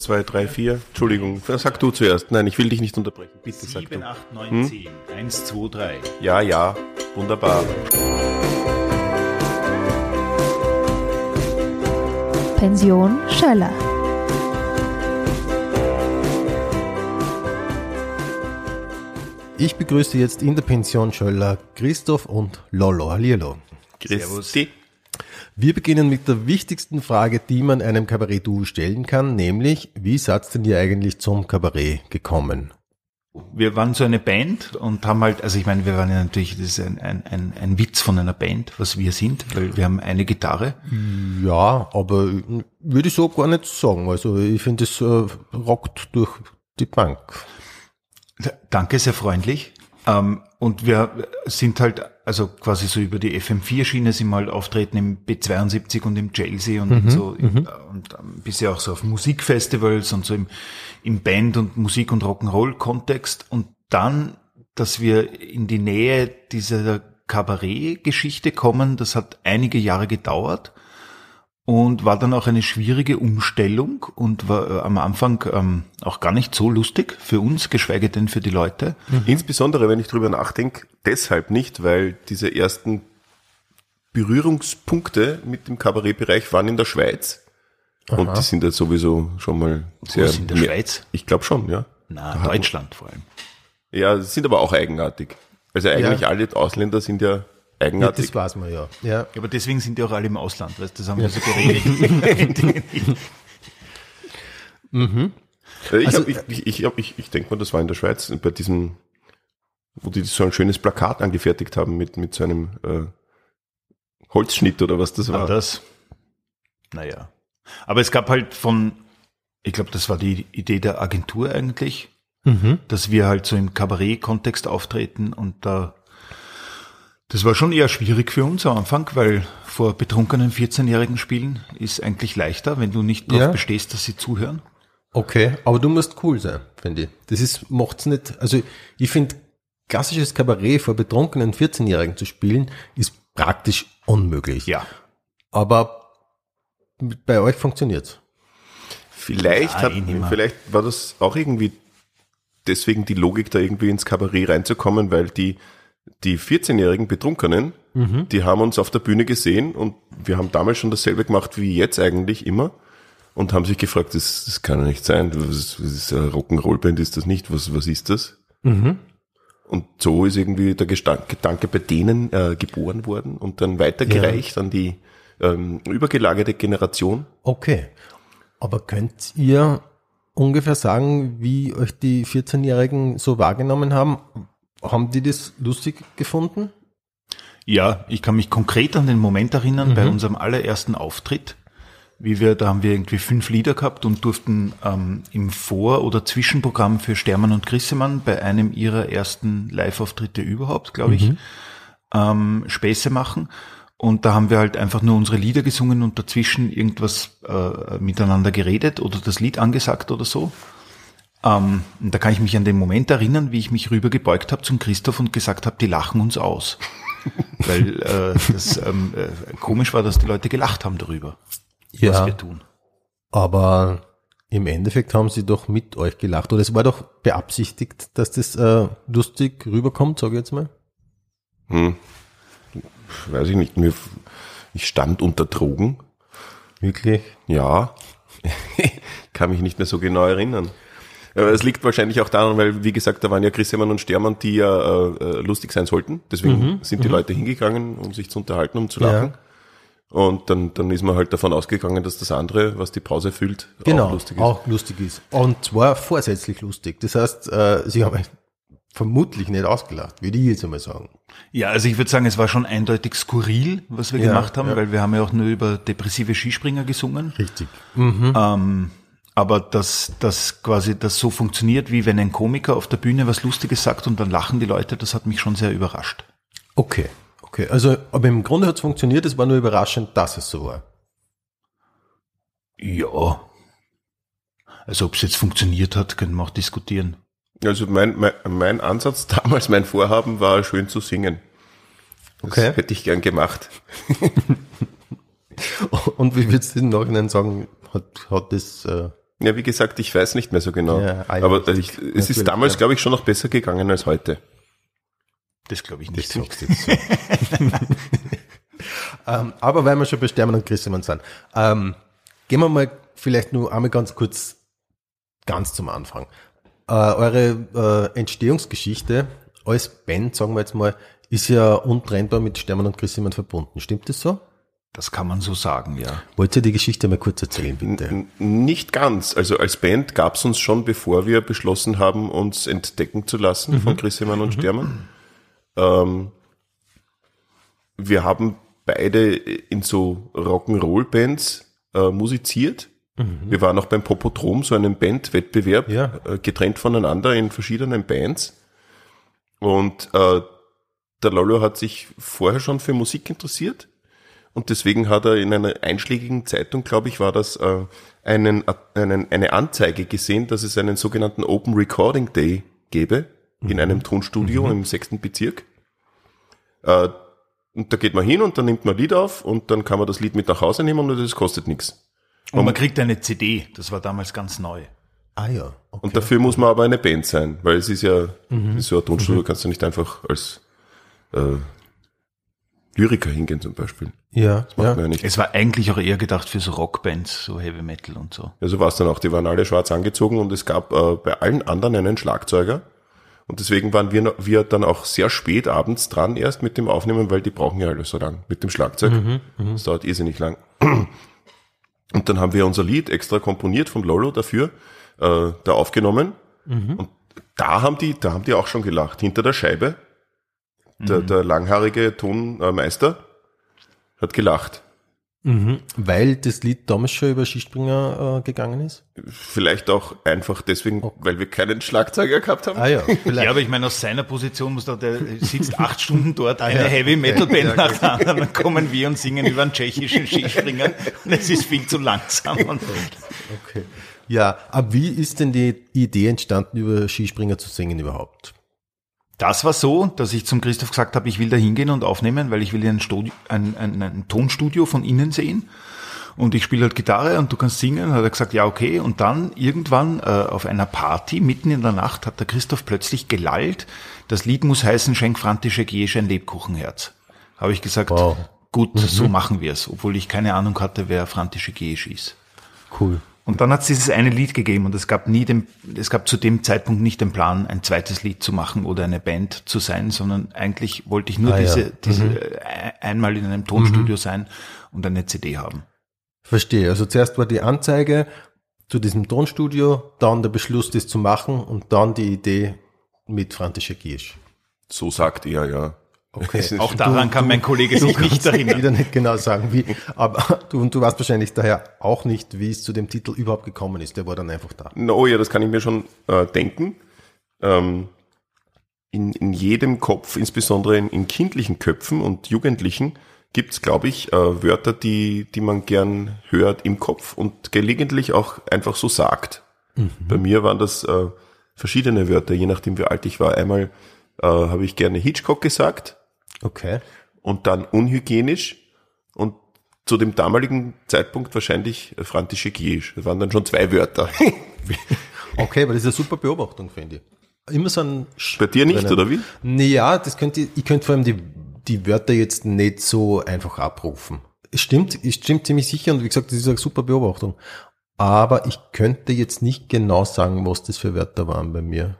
zwei, drei, vier. Entschuldigung, sag du zuerst. Nein, ich will dich nicht unterbrechen. Bitte sag 7, du. 8, 9, 10. 1, 2, 3. Ja, ja, wunderbar. Pension Schöller. Ich begrüße jetzt in der Pension Schöller Christoph und Lolo. Hallihallo. Christi. Wir beginnen mit der wichtigsten Frage, die man einem Kabarett-Duo stellen kann, nämlich, wie seid denn ihr eigentlich zum Kabarett gekommen? Wir waren so eine Band und haben halt, also ich meine, wir waren ja natürlich, das ist ein, ein, ein, ein Witz von einer Band, was wir sind, weil wir haben eine Gitarre. Ja, aber würde ich so gar nicht sagen. Also ich finde, es äh, rockt durch die Bank. Danke, sehr freundlich. Ähm, und wir sind halt, also quasi so über die FM4-Schiene sind wir halt auftreten im B72 und im Chelsea und so im, und ähm, bisher auch so auf Musikfestivals und so im, im Band- und Musik- und Rock'n'Roll-Kontext. Und dann, dass wir in die Nähe dieser Kabarett-Geschichte kommen, das hat einige Jahre gedauert und war dann auch eine schwierige Umstellung und war äh, am Anfang ähm, auch gar nicht so lustig für uns, geschweige denn für die Leute. Insbesondere, wenn ich drüber nachdenke, deshalb nicht, weil diese ersten Berührungspunkte mit dem Kabarettbereich waren in der Schweiz. Und die sind ja sowieso schon mal sehr. ist in der mehr- Schweiz? Ich glaube schon, ja. Na, Da Deutschland vor allem. Ja, sind aber auch eigenartig. Also eigentlich Ja. alle Ausländer sind ja Ja, eigenartig. das weiß man ja. ja. Ja, aber deswegen sind die auch alle im Ausland, weißt du, das haben wir so geredet. Äh, Ich, Also- hab, ich, ich, ich, ich, ich denke mal, das war in der Schweiz, bei diesem, wo die so ein schönes Plakat angefertigt haben mit, mit so einem äh, Holzschnitt oder was das war. das, naja. Aber es gab halt von, ich glaube, das war die Idee der Agentur eigentlich, dass wir halt so im Kabarett-Kontext auftreten und da, das war schon eher schwierig für uns am Anfang, weil vor betrunkenen 14-Jährigen spielen ist eigentlich leichter, wenn du nicht darauf Ja. bestehst, dass sie zuhören. Okay, aber du musst cool sein, finde ich. Das ist, macht's nicht, also ich finde, klassisches Kabarett vor betrunkenen 14-Jährigen zu spielen, ist praktisch unmöglich. Ja. Aber bei euch funktioniert's. Vielleicht, Ja, hat, vielleicht war das auch irgendwie deswegen die Logik, da irgendwie ins Kabarett reinzukommen, weil die, die 14-jährigen Betrunkenen, Mhm. die haben uns auf der Bühne gesehen und wir haben damals schon dasselbe gemacht wie jetzt eigentlich immer und haben sich gefragt, das, das kann ja nicht sein, was, was ist eine Rock'n'Roll-Band, ist das nicht, was, was ist das? Mhm. Und so ist irgendwie der Gestank, Gedanke bei denen äh, geboren worden und dann weitergereicht an die ähm, übergelagerte Generation. Okay. Aber könnt ihr ungefähr sagen, wie euch die 14-Jährigen so wahrgenommen haben? Haben die das lustig gefunden? Ja, ich kann mich konkret an den Moment erinnern, bei unserem allerersten Auftritt, wie wir, da haben wir irgendwie fünf Lieder gehabt und durften ähm, im Vor- oder Zwischenprogramm für Stermann und Grissemann bei einem ihrer ersten Live-Auftritte überhaupt, glaube ich, ähm, Späße machen. Und da haben wir halt einfach nur unsere Lieder gesungen und dazwischen irgendwas äh, miteinander geredet oder das Lied angesagt oder so. Ähm, da kann ich mich an den Moment erinnern, wie ich mich rüber gebeugt habe zum Christoph und gesagt habe, die lachen uns aus. Weil äh, das ähm, äh, komisch war, dass die Leute gelacht haben darüber, was wir tun. Aber im Endeffekt haben sie doch mit euch gelacht. Oder es war doch beabsichtigt, dass das äh, lustig rüberkommt, sage ich jetzt mal. Hm. Weiß ich nicht. Mir, ich stand unter Drogen. Wirklich? Ja. Kann mich nicht mehr so genau erinnern. Aber es liegt wahrscheinlich auch daran, weil, wie gesagt, da waren ja Chris Emann und Stermann, die ja äh, äh, lustig sein sollten. Deswegen sind die Leute hingegangen, um sich zu unterhalten, um zu lachen. Und dann, dann ist man halt davon ausgegangen, dass das andere, was die Pause füllt, Genau, auch lustig ist. auch lustig ist. Und zwar vorsätzlich lustig. Das heißt, äh, sie haben vermutlich nicht ausgelacht, würde ich jetzt einmal sagen. Ja, also ich würde sagen, es war schon eindeutig skurril, was wir Ja, gemacht haben, ja. weil wir haben ja auch nur über depressive Skispringer gesungen. Richtig. Ähm, aber dass das quasi das so funktioniert, wie wenn ein Komiker auf der Bühne was Lustiges sagt und dann lachen die Leute, das hat mich schon sehr überrascht. Okay, okay. Also, aber im Grunde hat es funktioniert, es war nur überraschend, dass es so war. Ja. Also ob es jetzt funktioniert hat, können wir auch diskutieren. Also mein, mein, mein Ansatz damals, mein Vorhaben war, schön zu singen. Das Okay. hätte ich gern gemacht. Und wie würdest du im Nachhinein sagen, hat, hat das äh, Ja, wie gesagt, ich weiß nicht mehr so genau. Ja, ah, ja, Aber ich, es Natürlich, ist damals, ja. glaube ich, schon noch besser gegangen als heute. Das glaube ich Das nicht. sagst du jetzt so. ähm, aber weil wir schon bei Stermann und Grissemann sind, ähm, gehen wir mal vielleicht nur einmal ganz kurz ganz zum Anfang. Äh, eure äh, Entstehungsgeschichte als Band, sagen wir jetzt mal, ist ja untrennbar mit Stermann und Grissemann verbunden. Stimmt das so? Das kann man so sagen, ja. Wollt ihr die Geschichte mal kurz erzählen, bitte? N nicht ganz. Also als Band gab es uns schon, bevor wir beschlossen haben, uns entdecken zu lassen von Chris Hemann und Stermann. Ähm, wir haben beide in so Rock'n'Roll-Bands äh, musiziert. Wir waren auch beim Popotrom, so einem Bandwettbewerb, Ja. äh, getrennt voneinander in verschiedenen Bands. Und äh, der Lolo hat sich vorher schon für Musik interessiert. Und deswegen hat er in einer einschlägigen Zeitung, glaube ich, war das, äh, einen, einen, eine Anzeige gesehen, dass es einen sogenannten Open Recording Day gäbe in einem Tonstudio im sechsten Bezirk. Äh, und da geht man hin und dann nimmt man ein Lied auf und dann kann man das Lied mit nach Hause nehmen und das kostet nichts. Und man kriegt eine CD. Das war damals ganz neu. Ah ja, okay. Und dafür muss man aber eine Band sein, weil es ist ja, ist so ein Tonstudio, kannst du nicht einfach als äh, Lyriker hingehen zum Beispiel. ja, Macht man ja. ja nicht. Es war eigentlich auch eher gedacht für so Rockbands, so Heavy Metal und so. Ja, so war es dann auch. Die waren alle schwarz angezogen und es gab äh, bei allen anderen einen Schlagzeuger. Und deswegen waren wir, wir dann auch sehr spät abends dran erst mit dem Aufnehmen, weil die brauchen ja alles so lang mit dem Schlagzeug. Das dauert irrsinnig lang. Und dann haben wir unser Lied extra komponiert vom Lolo dafür, äh, da aufgenommen. Und da haben die, da haben die auch schon gelacht. Hinter der Scheibe, der, der langhaarige Tonmeister hat gelacht. Weil das Lied damals schon über Skispringer äh, gegangen ist? Vielleicht auch einfach deswegen, weil wir keinen Schlagzeuger gehabt haben. Ah ja, vielleicht. Ja, aber ich meine, aus seiner Position muss da, der sitzt acht Stunden dort, eine ja. Heavy Metal Okay, Band ja, nach der anderen, dann kommen wir und singen über einen tschechischen Skispringer und es ist viel zu langsam. Und Okay. Ja, aber wie ist denn die Idee entstanden, über Skispringer zu singen überhaupt? Das war so, dass ich zum Christoph gesagt habe, ich will da hingehen und aufnehmen, weil ich will ein, Studio, ein, ein, ein Tonstudio von innen sehen. Und ich spiele halt Gitarre und du kannst singen. Hat er gesagt, ja, okay. Und dann irgendwann äh, auf einer Party, mitten in der Nacht, hat der Christoph plötzlich gelallt. Das Lied muss heißen, Schenk Frantische Giesch ein Lebkuchenherz. Habe ich gesagt, Wow. gut, so machen wir es. Obwohl ich keine Ahnung hatte, wer Frantische Giesch ist. Cool. Und dann hat es dieses eine Lied gegeben und es gab nie den, es gab zu dem Zeitpunkt nicht den Plan, ein zweites Lied zu machen oder eine Band zu sein, sondern eigentlich wollte ich nur Ah, ja. diese, diese äh, einmal in einem Tonstudio sein und eine CD haben. Verstehe. Also zuerst war die Anzeige zu diesem Tonstudio, dann der Beschluss, das zu machen und dann die Idee mit Frantischer Giersch. So sagt er, ja. Okay. Es Auch daran kann mein Kollege sich nicht erinnern. wieder nicht genau sagen, wie. Aber du, und du weißt wahrscheinlich daher auch nicht, wie es zu dem Titel überhaupt gekommen ist. Der war dann einfach da. No, ja, das kann ich mir schon äh, denken. Ähm, in, in jedem Kopf, insbesondere in, in kindlichen Köpfen und Jugendlichen, gibt's, glaube ich, äh, Wörter, die, die man gern hört im Kopf und gelegentlich auch einfach so sagt. Bei mir waren das äh, verschiedene Wörter, je nachdem wie alt ich war. Einmal äh, habe ich gerne Hitchcock gesagt Okay. und dann unhygienisch und zu dem damaligen Zeitpunkt wahrscheinlich Frantische Giesch. Das waren dann schon zwei Wörter. Okay, aber das ist eine super Beobachtung, finde ich. Immer so ein Bei dir nicht, drinnen. oder wie? Naja, das könnte, ich könnte vor allem die, die Wörter jetzt nicht so einfach abrufen. Es stimmt, es stimmt ziemlich sicher und wie gesagt, das ist eine super Beobachtung. Aber ich könnte jetzt nicht genau sagen, was das für Wörter waren bei mir.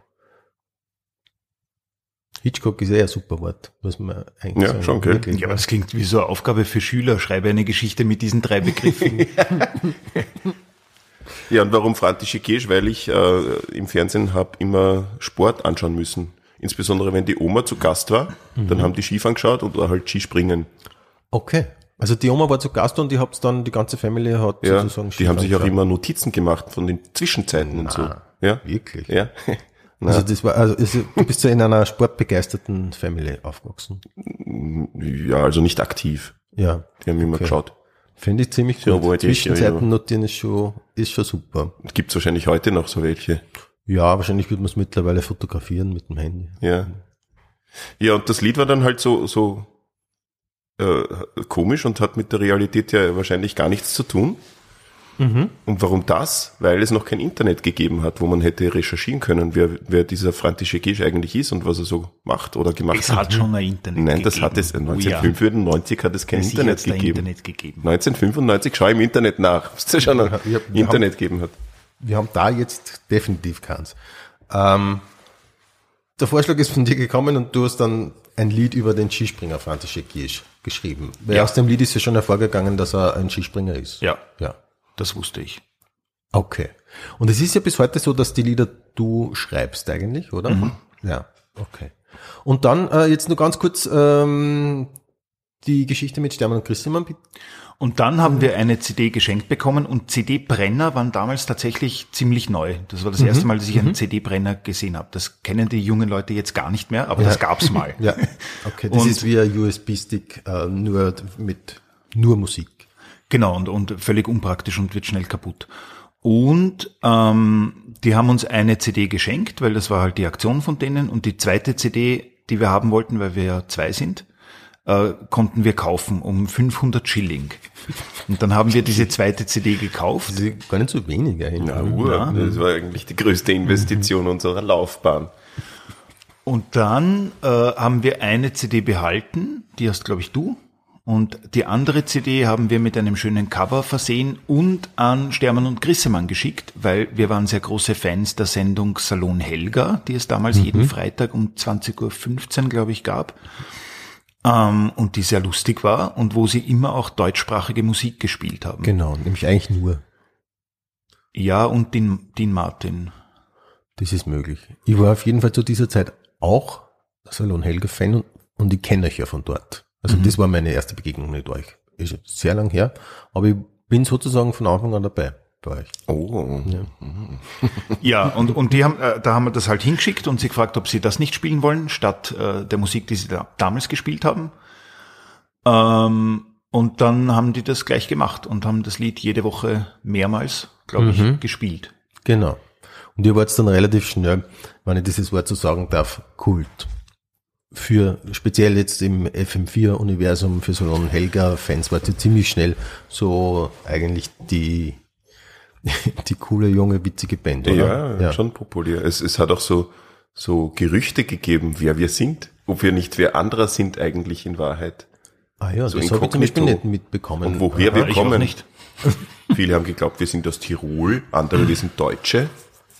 Hitchcock ist eh ein super Wort, muss man eigentlich Ja, sagen. schon, gell? Wirklich, Ja, aber das klingt wie so eine Aufgabe für Schüler. Schreibe eine Geschichte mit diesen drei Begriffen. Ja, und warum Frantische Kirsch? Weil ich äh, im Fernsehen habe immer Sport anschauen müssen. Insbesondere wenn die Oma zu Gast war, dann haben die Skifahren geschaut oder halt Skispringen. Okay. Also die Oma war zu Gast und die hab's dann, die ganze Family hat Ja, sozusagen die haben sich auch Skifahren immer Notizen gemacht von den Zwischenzeiten und so. Ja, Wirklich? ja. Also das war, also ist, du bist ja in einer sportbegeisterten Family aufgewachsen. ja, also nicht aktiv. Ja. Die haben immer Okay. geschaut. Finde ich ziemlich gut. ich, ja, Zwischenzeiten ja. notieren ist schon, ist schon super. Gibt's wahrscheinlich heute noch so welche. Ja, wahrscheinlich würde man es mittlerweile fotografieren mit dem Handy. Ja. Ja, und das Lied war dann halt so, so äh, komisch und hat mit der Realität ja wahrscheinlich gar nichts zu tun. Und warum das? Weil es noch kein Internet gegeben hat, wo man hätte recherchieren können, wer, wer dieser František Gisch eigentlich ist und was er so macht oder gemacht Es hat. hat schon ein Internet Nein, das gegeben. hat es. Oh ja. 1995 hat es kein Internet gegeben. Internet gegeben. 1995, schau im Internet nach, was es schon ein wir Internet gegeben hat. Wir haben da jetzt definitiv keins. Ähm, der Vorschlag ist von dir gekommen und du hast dann ein Lied über den Skispringer František Gisch geschrieben. Weil Ja. aus dem Lied ist ja schon hervorgegangen, dass er ein Skispringer ist. Ja, Ja. Das wusste ich. Okay. Und es ist ja bis heute so, dass die Lieder du schreibst eigentlich, oder? Mhm. Ja. Okay. Und dann äh, jetzt nur ganz kurz ähm, die Geschichte mit Stermann und Christimann. bitte. Und dann haben wir eine CD geschenkt bekommen und CD-Brenner waren damals tatsächlich ziemlich neu. Das war das erste Mal, dass ich einen CD-Brenner gesehen habe. Das kennen die jungen Leute jetzt gar nicht mehr, aber das gab's mal. Ja. Okay. Das Und- ist wie ein USB-Stick, äh, nur mit nur Musik. Genau, und, und völlig unpraktisch und wird schnell kaputt. Und ähm, die haben uns eine CD geschenkt, weil das war halt die Aktion von denen. Und die zweite CD, die wir haben wollten, weil wir ja zwei sind, äh, konnten wir kaufen um 500 Schilling. Und dann haben wir diese zweite CD gekauft. Gar nicht so wenig eigentlich. Na, Ur, das war eigentlich die größte Investition unserer Laufbahn. Und dann äh, haben wir eine CD behalten, die hast, glaube ich, du. Und die andere CD haben wir mit einem schönen Cover versehen und an Stermann und Grissemann geschickt, weil wir waren sehr große Fans der Sendung Salon Helga, die es damals jeden Freitag um 20.15 Uhr, glaube ich, gab. Ähm, und die sehr lustig war und wo sie immer auch deutschsprachige Musik gespielt haben. Genau, nämlich eigentlich nur. Ja, und Dean, Dean Martin. Das ist möglich. Ich war auf jeden Fall zu dieser Zeit auch Salon Helga Fan und, und ich kenne euch ja von dort. Also das war meine erste Begegnung mit euch. Ist sehr lang her, aber ich bin sozusagen von Anfang an dabei bei euch. Oh. Ja, und, und die haben, äh, da haben wir das halt hingeschickt und sie gefragt, ob sie das nicht spielen wollen, statt äh, der Musik, die sie da damals gespielt haben. Ähm, und dann haben die das gleich gemacht und haben das Lied jede Woche mehrmals, glaube ich, gespielt. Genau. Und ihr wart dann relativ schnell, wenn ich dieses Wort so sagen darf, Kult. Für speziell jetzt im FM4-Universum für Salon Helga-Fans wart ihr ziemlich schnell so eigentlich die, die coole, junge, witzige Band, oder? Ja, schon populär. Es, es hat auch so, so Gerüchte gegeben, wer wir sind, ob wir nicht wer anderer sind eigentlich in Wahrheit. Ah ja, So das habe ich zum Beispiel nicht mitbekommen. Und woher Ja, wir kommen. nicht. Viele haben geglaubt, wir sind aus Tirol, andere, wir sind Deutsche.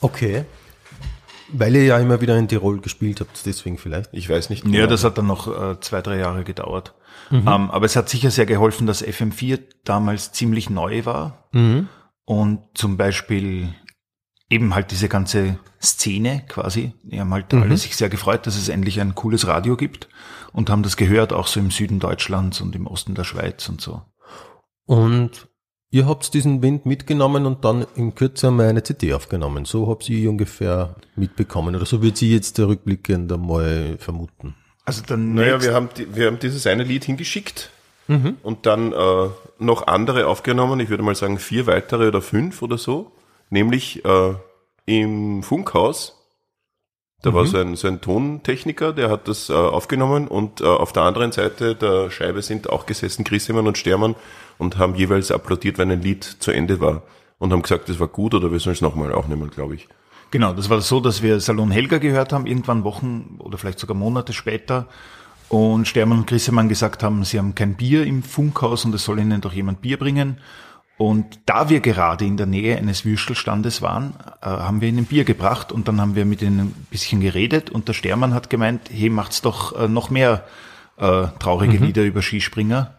Okay. Weil ihr ja immer wieder in Tirol gespielt habt, deswegen vielleicht. Ich weiß nicht. Ja, genau. das hat dann noch äh, zwei, drei Jahre gedauert. Ähm, aber es hat sicher sehr geholfen, dass FM4 damals ziemlich neu war und zum Beispiel eben halt diese ganze Szene quasi, die haben halt alle sich sehr gefreut, dass es endlich ein cooles Radio gibt und haben das gehört, auch so im Süden Deutschlands und im Osten der Schweiz und so. Und ihr habt diesen Wind mitgenommen und dann in Kürze einmal eine CD aufgenommen. So habt ihr ungefähr mitbekommen. Oder so wird sie jetzt der rückblickend einmal vermuten. Also dann Naja, wir haben, die, wir haben dieses eine Lied hingeschickt und dann äh, noch andere aufgenommen. Ich würde mal sagen vier weitere oder fünf oder so. Nämlich äh, im Funkhaus. Da war so ein, so ein Tontechniker, der hat das äh, aufgenommen und äh, auf der anderen Seite der Scheibe sind auch gesessen Christimann und Stermann und haben jeweils applaudiert, wenn ein Lied zu Ende war. Und haben gesagt, das war gut oder wir sollen es nochmal aufnehmen, glaube ich. Genau, das war so, dass wir Salon Helga gehört haben, irgendwann Wochen oder vielleicht sogar Monate später. Und Stermann und Grissemann gesagt haben, sie haben kein Bier im Funkhaus und es soll ihnen doch jemand Bier bringen. Und da wir gerade in der Nähe eines Würstelstandes waren, äh, haben wir ihnen Bier gebracht und dann haben wir mit ihnen ein bisschen geredet und der Stermann hat gemeint, hey, macht's doch äh, noch mehr äh, traurige Lieder über Skispringer,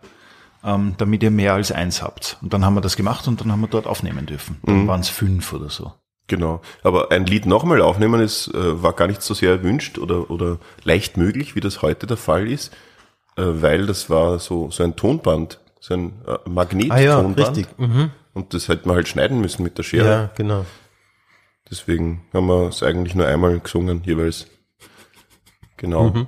ähm, damit ihr mehr als eins habt. Und dann haben wir das gemacht und dann haben wir dort aufnehmen dürfen. Dann waren es fünf oder so. Genau. Aber ein Lied nochmal aufnehmen ist, äh, war gar nicht so sehr erwünscht oder, oder leicht möglich, wie das heute der Fall ist, äh, weil das war so, so ein Tonband, so ein äh, Ah ja, Magnettonband. richtig. Mhm. Und das hätte man halt schneiden müssen mit der Schere. Ja, genau. Deswegen haben wir es eigentlich nur einmal gesungen, jeweils. Genau. Mhm.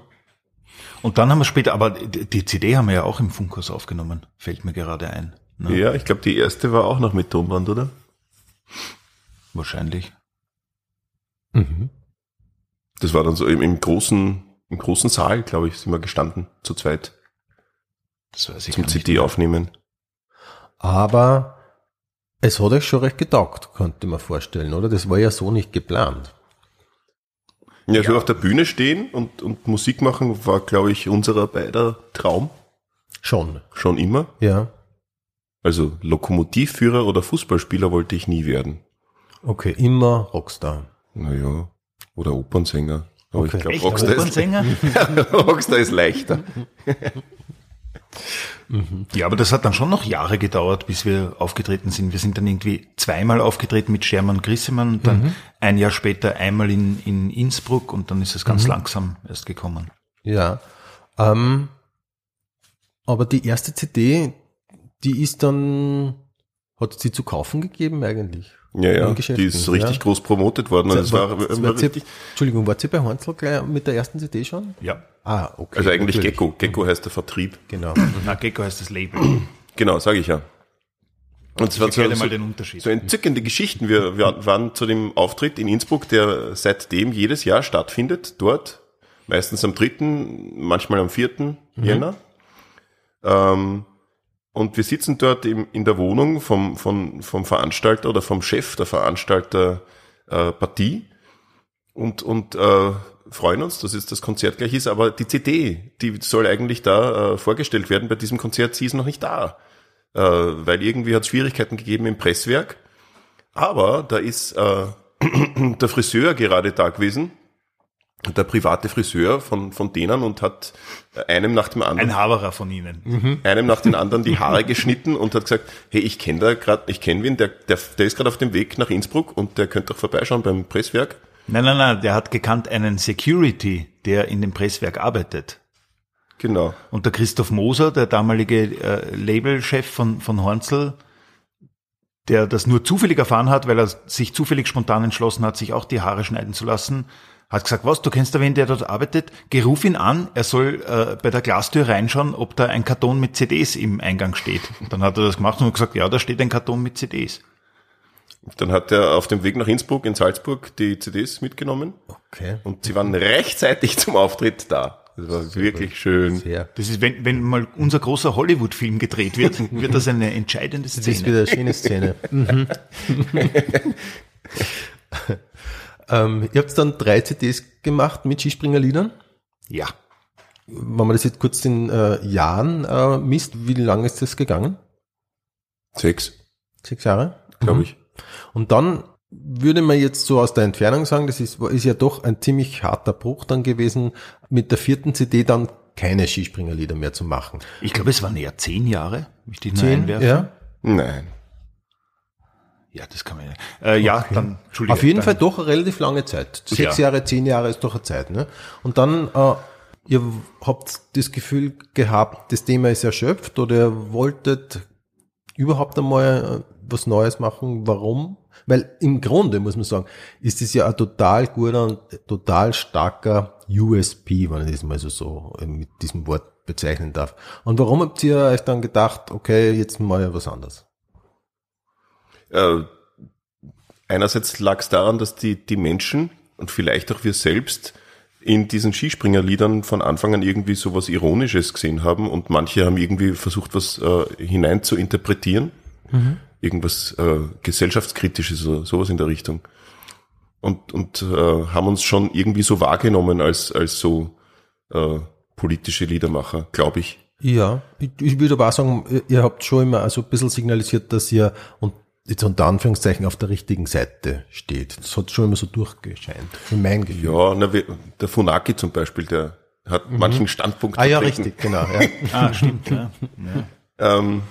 Und dann haben wir später, aber die CD haben wir ja auch im Funkhaus aufgenommen, fällt mir gerade ein. Ne? Ja, ich glaube, die erste war auch noch mit Tonband, oder? Wahrscheinlich. Mhm. Das war dann so im, im großen, im großen Saal, glaube ich, sind wir gestanden, zu zweit, Das weiß ich zum CD aufnehmen. Aber Es hat euch schon recht getaugt, könnte man vorstellen, oder? Das war ja so nicht geplant. Ja, so auf der Bühne stehen und, und Musik machen war, glaube ich, unserer beider Traum. Schon. Schon immer. Ja. Also Lokomotivführer oder Fußballspieler wollte ich nie werden. Okay, immer Rockstar. Naja, oder Opernsänger. Aber Okay. ich glaube, Rockstar, ist? Rockstar ist leichter. Ja, aber das hat dann schon noch Jahre gedauert, bis wir aufgetreten sind. Wir sind dann irgendwie zweimal aufgetreten mit Schermann und Grissemann und dann ein Jahr später einmal in, in Innsbruck und dann ist es ganz langsam erst gekommen. Ja. Ähm, aber die erste CD, die ist dann, hat es sie zu kaufen gegeben eigentlich? Ja, ja, die ist richtig ja. groß promotet worden. Und es war, War- war, war sie- Entschuldigung, war sie bei Hansel gleich mit der ersten CD schon? Ja. Ah, okay. also eigentlich natürlich. Gecko. Gecko heißt der Vertrieb. Genau. Na, Gecko heißt das Label. Genau, sage ich ja. Und es waren so, Erkläre mal den Unterschied. so entzückende Geschichten. Wir, wir waren zu dem Auftritt in Innsbruck, der seitdem jedes Jahr stattfindet, dort. Meistens am 3., manchmal am 4. Jänner. Ähm, und wir sitzen dort im, in der Wohnung vom, vom, vom Veranstalter oder vom Chef der Veranstalter äh, und, und äh, freuen uns, dass jetzt das Konzert gleich ist. Aber die CD, die soll eigentlich da äh, vorgestellt werden bei diesem Konzert, sie ist noch nicht da. Äh, weil irgendwie hat es Schwierigkeiten gegeben im Presswerk. Aber da ist äh, der Friseur gerade da gewesen, der private Friseur von, von denen und hat einem nach dem anderen Ein Haberer von Ihnen. einem nach den anderen die Haare geschnitten und hat gesagt, hey, ich kenne da gerade, ich kenne wen, der, der, der ist gerade auf dem Weg nach Innsbruck und der könnte doch vorbeischauen beim Presswerk. Nein, nein, nein, der hat gekannt einen Security, der in dem Presswerk arbeitet. Genau. Und der Christoph Moser, der damalige äh, Labelchef von, von Hornzel, der das nur zufällig erfahren hat, weil er sich zufällig spontan entschlossen hat, sich auch die Haare schneiden zu lassen, hat gesagt, was, du kennst da wen, der dort arbeitet? Geh, ruf ihn an, er soll äh, bei der Glastür reinschauen, ob da ein Karton mit CDs im Eingang steht. Und dann hat er das gemacht und hat gesagt, ja, da steht ein Karton mit CDs. Dann hat er auf dem Weg nach Innsbruck in Salzburg die CDs mitgenommen Okay. und sie waren rechtzeitig zum Auftritt da. Das war wirklich schön. Sehr. Das ist, wenn, wenn mal unser großer Hollywood-Film gedreht wird, wird das eine entscheidende Das ist Szene. wieder eine schöne Szene. Mhm. ähm, ihr habt dann drei CDs gemacht mit Skispringerliedern. Ja. Wenn man das jetzt kurz in äh, Jahren äh, misst, wie lange ist das gegangen? Sechs, Sechs Jahre? glaube ich. Und dann würde man jetzt so aus der Entfernung sagen, das ist, ist ja doch ein ziemlich harter Bruch dann gewesen, mit der vierten CD dann keine Skispringerlieder mehr zu machen. Ich glaube, es waren eher zehn Jahre, möchte ich nur Zehn, einwerfen. ja. Nein. Ja, das kann man ja. Äh, ja, dann, Entschuldigung. Auf jeden dann, Fall doch eine relativ lange Zeit. Sechs Ja. Jahre, zehn Jahre ist doch eine Zeit. Ne? Und dann, äh, ihr habt das Gefühl gehabt, das Thema ist erschöpft oder ihr wolltet überhaupt einmal äh, was Neues machen. Warum? Weil im Grunde, muss man sagen, ist es ja ein total guter und total starker USP, wenn ich das mal so, so äh, mit diesem Wort bezeichnen darf. Und warum habt ihr euch dann gedacht, okay, jetzt mal was anderes? Äh, einerseits lag es daran, dass die, die Menschen und vielleicht auch wir selbst in diesen Skispringerliedern von Anfang an irgendwie so was Ironisches gesehen haben und manche haben irgendwie versucht, was äh, hinein zu interpretieren. Irgendwas äh, gesellschaftskritisches oder sowas in der Richtung. Und, und äh, haben uns schon irgendwie so wahrgenommen als, als so äh, politische Liedermacher, glaube ich. Ja, ich, würde aber auch sagen, ihr- ihr habt schon immer also ein bisschen signalisiert, dass ihr und jetzt unter Anführungszeichen auf der richtigen Seite steht. Das hat schon immer so durchgescheint, für mein Gefühl. Ja, na, wir- der Funaki zum Beispiel, der hat manchen Standpunkt Ah ja, vertreten. richtig, genau. Ja. Ah, stimmt, ja. ja. Ähm,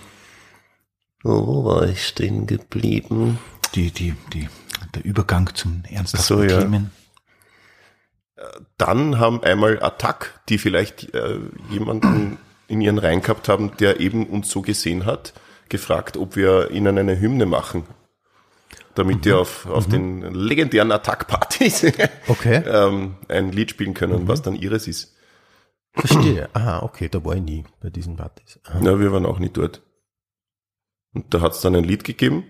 wo war ich stehen geblieben? Die, die, die, der Übergang zum ernsthaften so, ja. Themen. Dann haben einmal Attack, die vielleicht äh, jemanden in ihren Reihen gehabt haben, der eben uns so gesehen hat, gefragt, ob wir ihnen eine Hymne machen. Damit die auf, auf den legendären Attack-Partys Okay, ähm, ein Lied spielen können, was dann ihres ist. verstehe. Aha, okay, da war ich nie bei diesen Partys. Aha. Ja, wir waren auch nicht dort. Und da hat es dann ein Lied gegeben.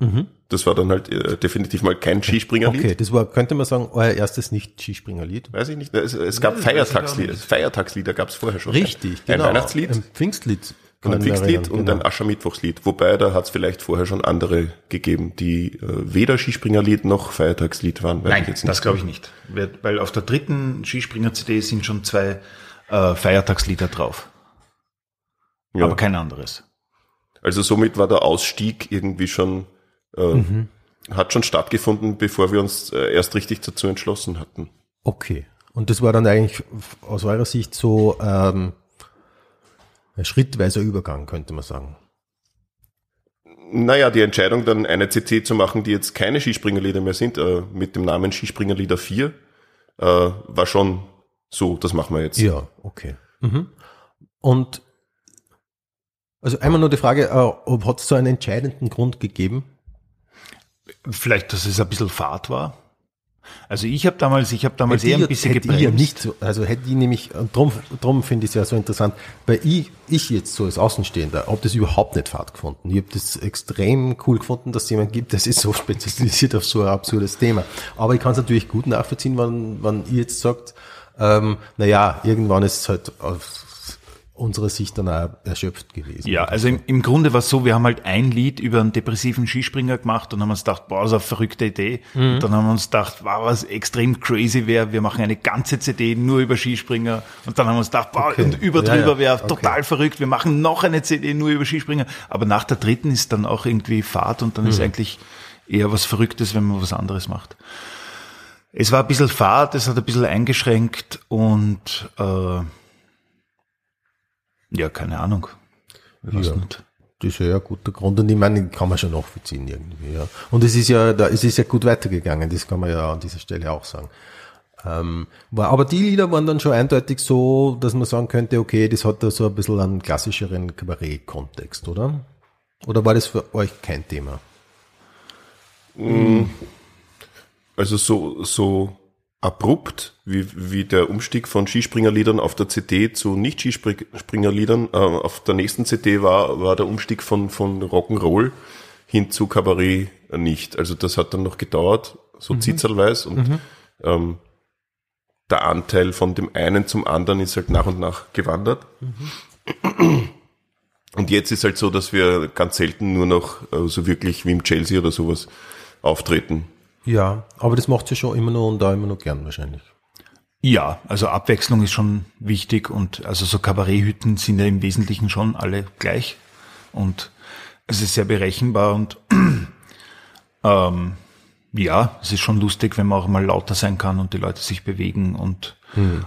Mhm. Das war dann halt äh, definitiv mal kein Skispringerlied. Okay, das war, könnte man sagen, euer erstes Nicht-Skispringerlied. Weiß ich nicht. Es, es gab ich Feiertagslieder. Feiertagslieder gab es vorher schon. Richtig, ein, genau. Ein Weihnachtslied. Ein Pfingstlied. Ein mich Fixlied erinnern, und genau. ein Aschermittwochslied. Wobei, da hat es vielleicht vorher schon andere gegeben, die äh, weder Skispringerlied noch Feiertagslied waren. Nein, ich jetzt nicht. das glaube ich nicht. Weil auf der dritten Skispringer-CD sind schon zwei äh, Feiertagslieder drauf. Ja. Aber kein anderes. Also somit war der Ausstieg irgendwie schon, äh, Mhm. hat schon stattgefunden, bevor wir uns äh, erst richtig dazu entschlossen hatten. Okay. Und das war dann eigentlich aus eurer Sicht so ähm, ein schrittweiser Übergang, könnte man sagen. Naja, die Entscheidung dann eine CC zu machen, die jetzt keine Skispringerlieder mehr sind, äh, mit dem Namen Skispringerlieder 4, äh, war schon so, das machen wir jetzt. Ja, okay. Mhm. Und also einmal nur die Frage, äh, ob hat es so einen entscheidenden Grund gegeben? Vielleicht, dass es ein bisschen Fahrt war. Also ich habe damals, ich habe damals Hätte eher ein bisschen ich ja gebremst. nicht so, also hätte ich nämlich, und drum, drum finde ich es ja so interessant, weil ich, ich jetzt so als Außenstehender, habe das überhaupt nicht fad gefunden. Ich habe das extrem cool gefunden, dass es jemand gibt, der sich so spezialisiert auf so ein absurdes Thema. Aber ich kann es natürlich gut nachvollziehen, wenn, wenn ihr jetzt sagt, ähm, naja, irgendwann ist es halt aus unserer Sicht dann auch erschöpft gewesen. Ja, also im, im Grunde war es so, wir haben halt ein Lied über einen depressiven Skispringer gemacht und haben uns gedacht, boah, das ist eine verrückte Idee. Mhm. Und dann haben wir uns gedacht, wow, was extrem crazy wäre, wir machen eine ganze CD nur über Skispringer. Und dann haben wir uns gedacht, boah, Okay. und über Ja, drüber ja. wäre Okay. total verrückt, wir machen noch eine CD nur über Skispringer. Aber nach der dritten ist dann auch irgendwie Fahrt und dann Mhm. ist eigentlich eher was Verrücktes, wenn man was anderes macht. Es war ein bisschen Fahrt, es hat ein bisschen eingeschränkt und äh, ja, keine Ahnung. Ich weiß Ja. nicht. Das ist ja ein guter Grund und ich meine, den kann man schon nachvollziehen irgendwie, ja. Und es ist ja, da, es ist ja gut weitergegangen, das kann man ja an dieser Stelle auch sagen. Ähm, war, aber die Lieder waren dann schon eindeutig so, dass man sagen könnte, okay, das hat da so ein bisschen einen klassischeren Kabarett-Kontext, oder? Oder war das für euch kein Thema? Also so, so abrupt, wie, wie der Umstieg von Skispringerliedern auf der CD zu Nicht-Skispringerliedern, äh, auf der nächsten CD war, war der Umstieg von, von Rock'n'Roll hin zu Kabarett nicht. Also das hat dann noch gedauert, so zitzelweis und ähm, der Anteil von dem einen zum anderen ist halt nach und nach gewandert. Und jetzt ist halt so, dass wir ganz selten nur noch äh, so wirklich wie im Chelsea oder sowas auftreten. Ja, aber das macht sie schon immer noch und da immer noch gern wahrscheinlich. Ja, also Abwechslung ist schon wichtig und also so Kabaretthütten sind ja im Wesentlichen schon alle gleich und es ist sehr berechenbar und ähm, ja, es ist schon lustig, wenn man auch mal lauter sein kann und die Leute sich bewegen und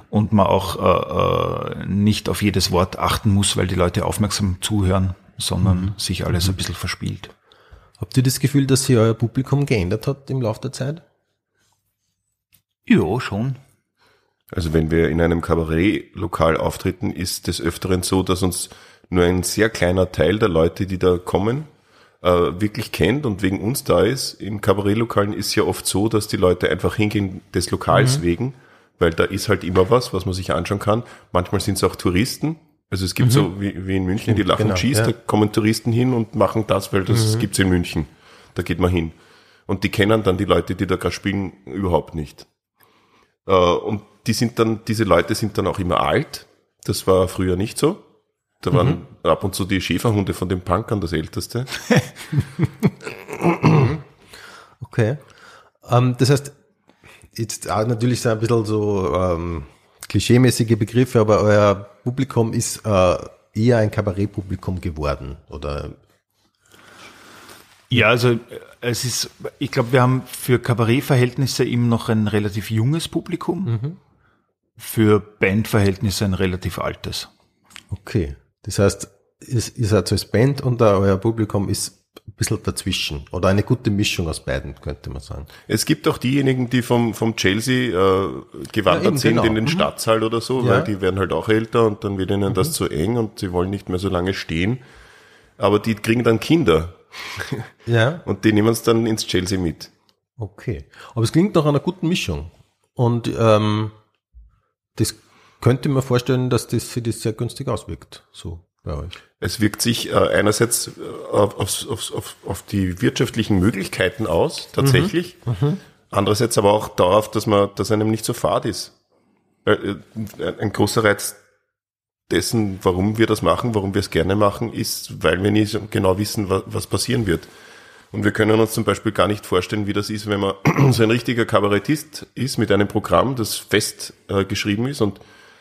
und man auch äh, äh, nicht auf jedes Wort achten muss, weil die Leute aufmerksam zuhören, sondern sich alles ein bisschen verspielt. Habt ihr das Gefühl, dass sich euer Publikum geändert hat im Laufe der Zeit? Ja, schon. Also wenn wir in einem Kabarettlokal auftreten, ist des Öfteren so, dass uns nur ein sehr kleiner Teil der Leute, die da kommen, äh, wirklich kennt und wegen uns da ist. In Kabarettlokalen ist ja oft so, dass die Leute einfach hingehen des Lokals wegen, weil da ist halt immer was, was man sich anschauen kann. Manchmal sind es auch Touristen. Also es gibt so wie, wie in München die Lachen Genau, Cheese, ja. da kommen Touristen hin und machen das, weil das gibt's in München. Da geht man hin. Und die kennen dann die Leute, die da gerade spielen, überhaupt nicht. Äh, und die sind dann, diese Leute sind dann auch immer alt. Das war früher nicht so. Da waren ab und zu die Schäferhunde von den Punkern das Älteste. Okay. Ähm, das heißt, jetzt natürlich so ein bisschen so ähm, klischeemäßige Begriffe, aber euer Publikum ist äh, eher ein Kabarettpublikum geworden, oder? Ja, also es ist, ich glaube, wir haben für Kabarettverhältnisse eben noch ein relativ junges Publikum, für Bandverhältnisse ein relativ altes. Okay. Das heißt, ihr, ihr seid als Band und euer Publikum ist ein bisschen dazwischen oder eine gute Mischung aus beiden, könnte man sagen. Es gibt auch diejenigen, die vom, vom Chelsea äh, gewandert Ja, eben, sind genau. in den Stadtsaal oder so, Ja. weil die werden halt auch älter und dann wird ihnen das zu eng und sie wollen nicht mehr so lange stehen. Aber die kriegen dann Kinder Ja. und die nehmen es dann ins Chelsea mit. Okay. Aber es klingt nach einer guten Mischung. Und ähm, das könnte man vorstellen, dass das sich das sehr günstig auswirkt, so bei euch. Es wirkt sich äh, einerseits äh, auf, auf, auf, auf, die wirtschaftlichen Möglichkeiten aus, tatsächlich. Andererseits aber auch darauf, dass man, dass einem nicht so fad ist. Weil, äh, ein großer Reiz dessen, warum wir das machen, warum wir es gerne machen, ist, weil wir nicht genau wissen, was, was passieren wird. Und wir können uns zum Beispiel gar nicht vorstellen, wie das ist, wenn man so ein richtiger Kabarettist ist mit einem Programm, das fest äh, geschrieben ist und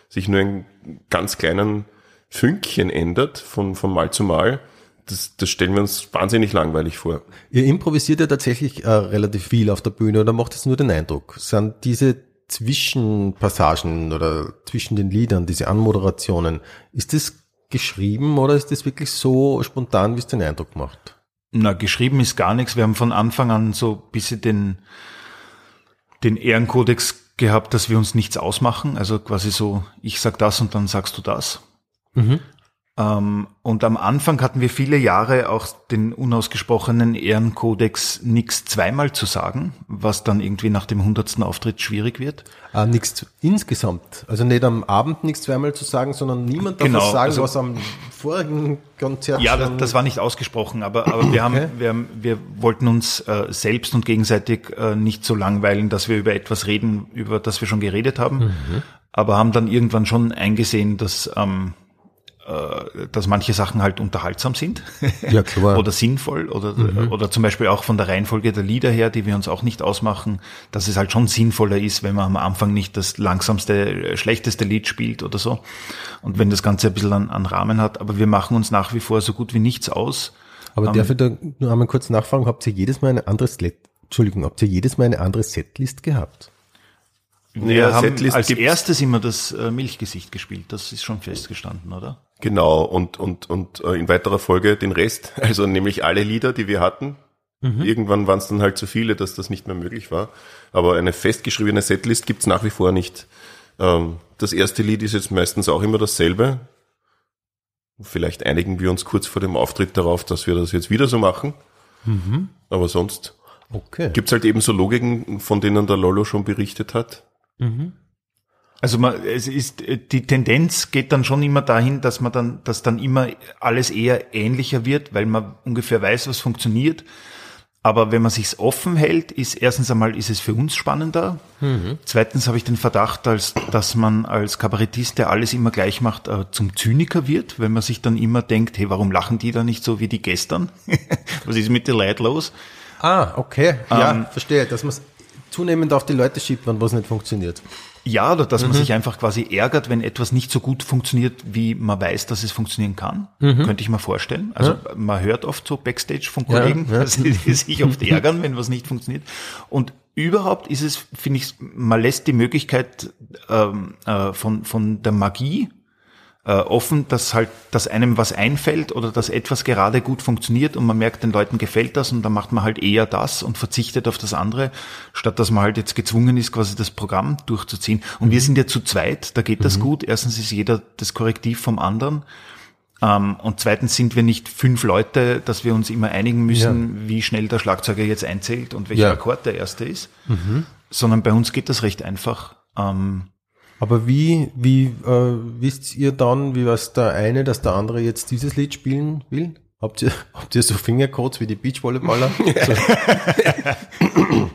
sich nur ein ganz kleinen Fünkchen ändert von, von Mal zu Mal. Das, das stellen wir uns wahnsinnig langweilig vor. Ihr improvisiert ja tatsächlich äh, relativ viel auf der Bühne oder macht es nur den Eindruck? Sind diese Zwischenpassagen oder zwischen den Liedern, diese Anmoderationen, ist das geschrieben oder ist das wirklich so spontan, wie es den Eindruck macht? Na, geschrieben ist gar nichts. Wir haben von Anfang an so ein bisschen den, den Ehrenkodex gehabt, dass wir uns nichts ausmachen. Also quasi so, ich sag das und dann sagst du das. Mhm. Ähm, und am Anfang hatten wir viele Jahre auch den unausgesprochenen Ehrenkodex, nichts zweimal zu sagen, was dann irgendwie nach dem hundertsten Auftritt schwierig wird. Äh, nichts insgesamt. Also nicht am Abend nichts zweimal zu sagen, sondern niemand darf Genau, was sagen, also- was am vorigen Konzert Ja, das, das war nicht ausgesprochen, aber, aber wir, haben, Okay. wir, haben, wir wollten uns äh, selbst und gegenseitig äh, nicht so langweilen, dass wir über etwas reden, über das wir schon geredet haben, Mhm. aber haben dann irgendwann schon eingesehen, dass, ähm, äh, dass manche Sachen halt unterhaltsam sind Ja, klar. oder sinnvoll oder, oder zum Beispiel auch von der Reihenfolge der Lieder her, die wir uns auch nicht ausmachen, dass es halt schon sinnvoller ist, wenn man am Anfang nicht das langsamste, äh, schlechteste Lied spielt oder so. Und wenn das Ganze ein bisschen an, an Rahmen hat. Aber wir machen uns nach wie vor so gut wie nichts aus. Aber darf ich da nur einmal kurz nachfragen, habt ihr jedes Mal eine andere Set, Entschuldigung, habt ihr jedes Mal eine andere Setlist gehabt? Wir Ja, haben Setlist als gibt's- erstes immer das äh, Milchgesicht gespielt. Das ist schon festgestanden, oder? Genau, und, und, und äh, in weiterer Folge den Rest, also nämlich alle Lieder, die wir hatten. Irgendwann waren es dann halt zu viele, dass das nicht mehr möglich war. Aber eine festgeschriebene Setlist gibt's nach wie vor nicht. Ähm, das erste Lied ist jetzt meistens auch immer dasselbe. Vielleicht einigen wir uns kurz vor dem Auftritt darauf, dass wir das jetzt wieder so machen. Aber sonst Okay. gibt's halt eben so Logiken, von denen der Lolo schon berichtet hat. Also man, es ist äh, die Tendenz geht dann schon immer dahin, dass man dann, dass dann immer alles eher ähnlicher wird, weil man ungefähr weiß, was funktioniert. Aber wenn man sich's offen hält, ist erstens einmal ist es für uns spannender. Zweitens habe ich den Verdacht, als dass man als Kabarettist, der alles immer gleich macht, äh, zum Zyniker wird, wenn man sich dann immer denkt, hey, warum lachen die da nicht so wie die gestern? was ist mit den Leuten los? Ah, okay. Ja, Ähm, verstehe. Dass man zunehmend auf die Leute schiebt, wenn was nicht funktioniert. Ja, oder dass man sich einfach quasi ärgert, wenn etwas nicht so gut funktioniert, wie man weiß, dass es funktionieren kann. Könnte ich mir vorstellen. Also man hört oft so Backstage von Ja, Kollegen, ja. dass sie sich oft ärgern, wenn was nicht funktioniert. Und überhaupt ist es, finde ich, man lässt die Möglichkeit ähm, äh, von, von der Magie äh, offen, dass halt, dass einem was einfällt oder dass etwas gerade gut funktioniert und man merkt, den Leuten gefällt das und dann macht man halt eher das und verzichtet auf das andere, statt dass man halt jetzt gezwungen ist, quasi das Programm durchzuziehen. Und wir sind ja zu zweit, da geht das gut. Erstens ist jeder das Korrektiv vom anderen. Ähm, und zweitens sind wir nicht fünf Leute, dass wir uns immer einigen müssen, wie schnell der Schlagzeuger jetzt einzählt und welcher Ja. Akkord der erste ist. Sondern bei uns geht das recht einfach. Ähm, Aber wie, wie äh, wisst ihr dann, wie was der eine, dass der andere jetzt dieses Lied spielen will? Habt ihr, habt ihr so Fingercodes wie die Beachvolleyballer? so,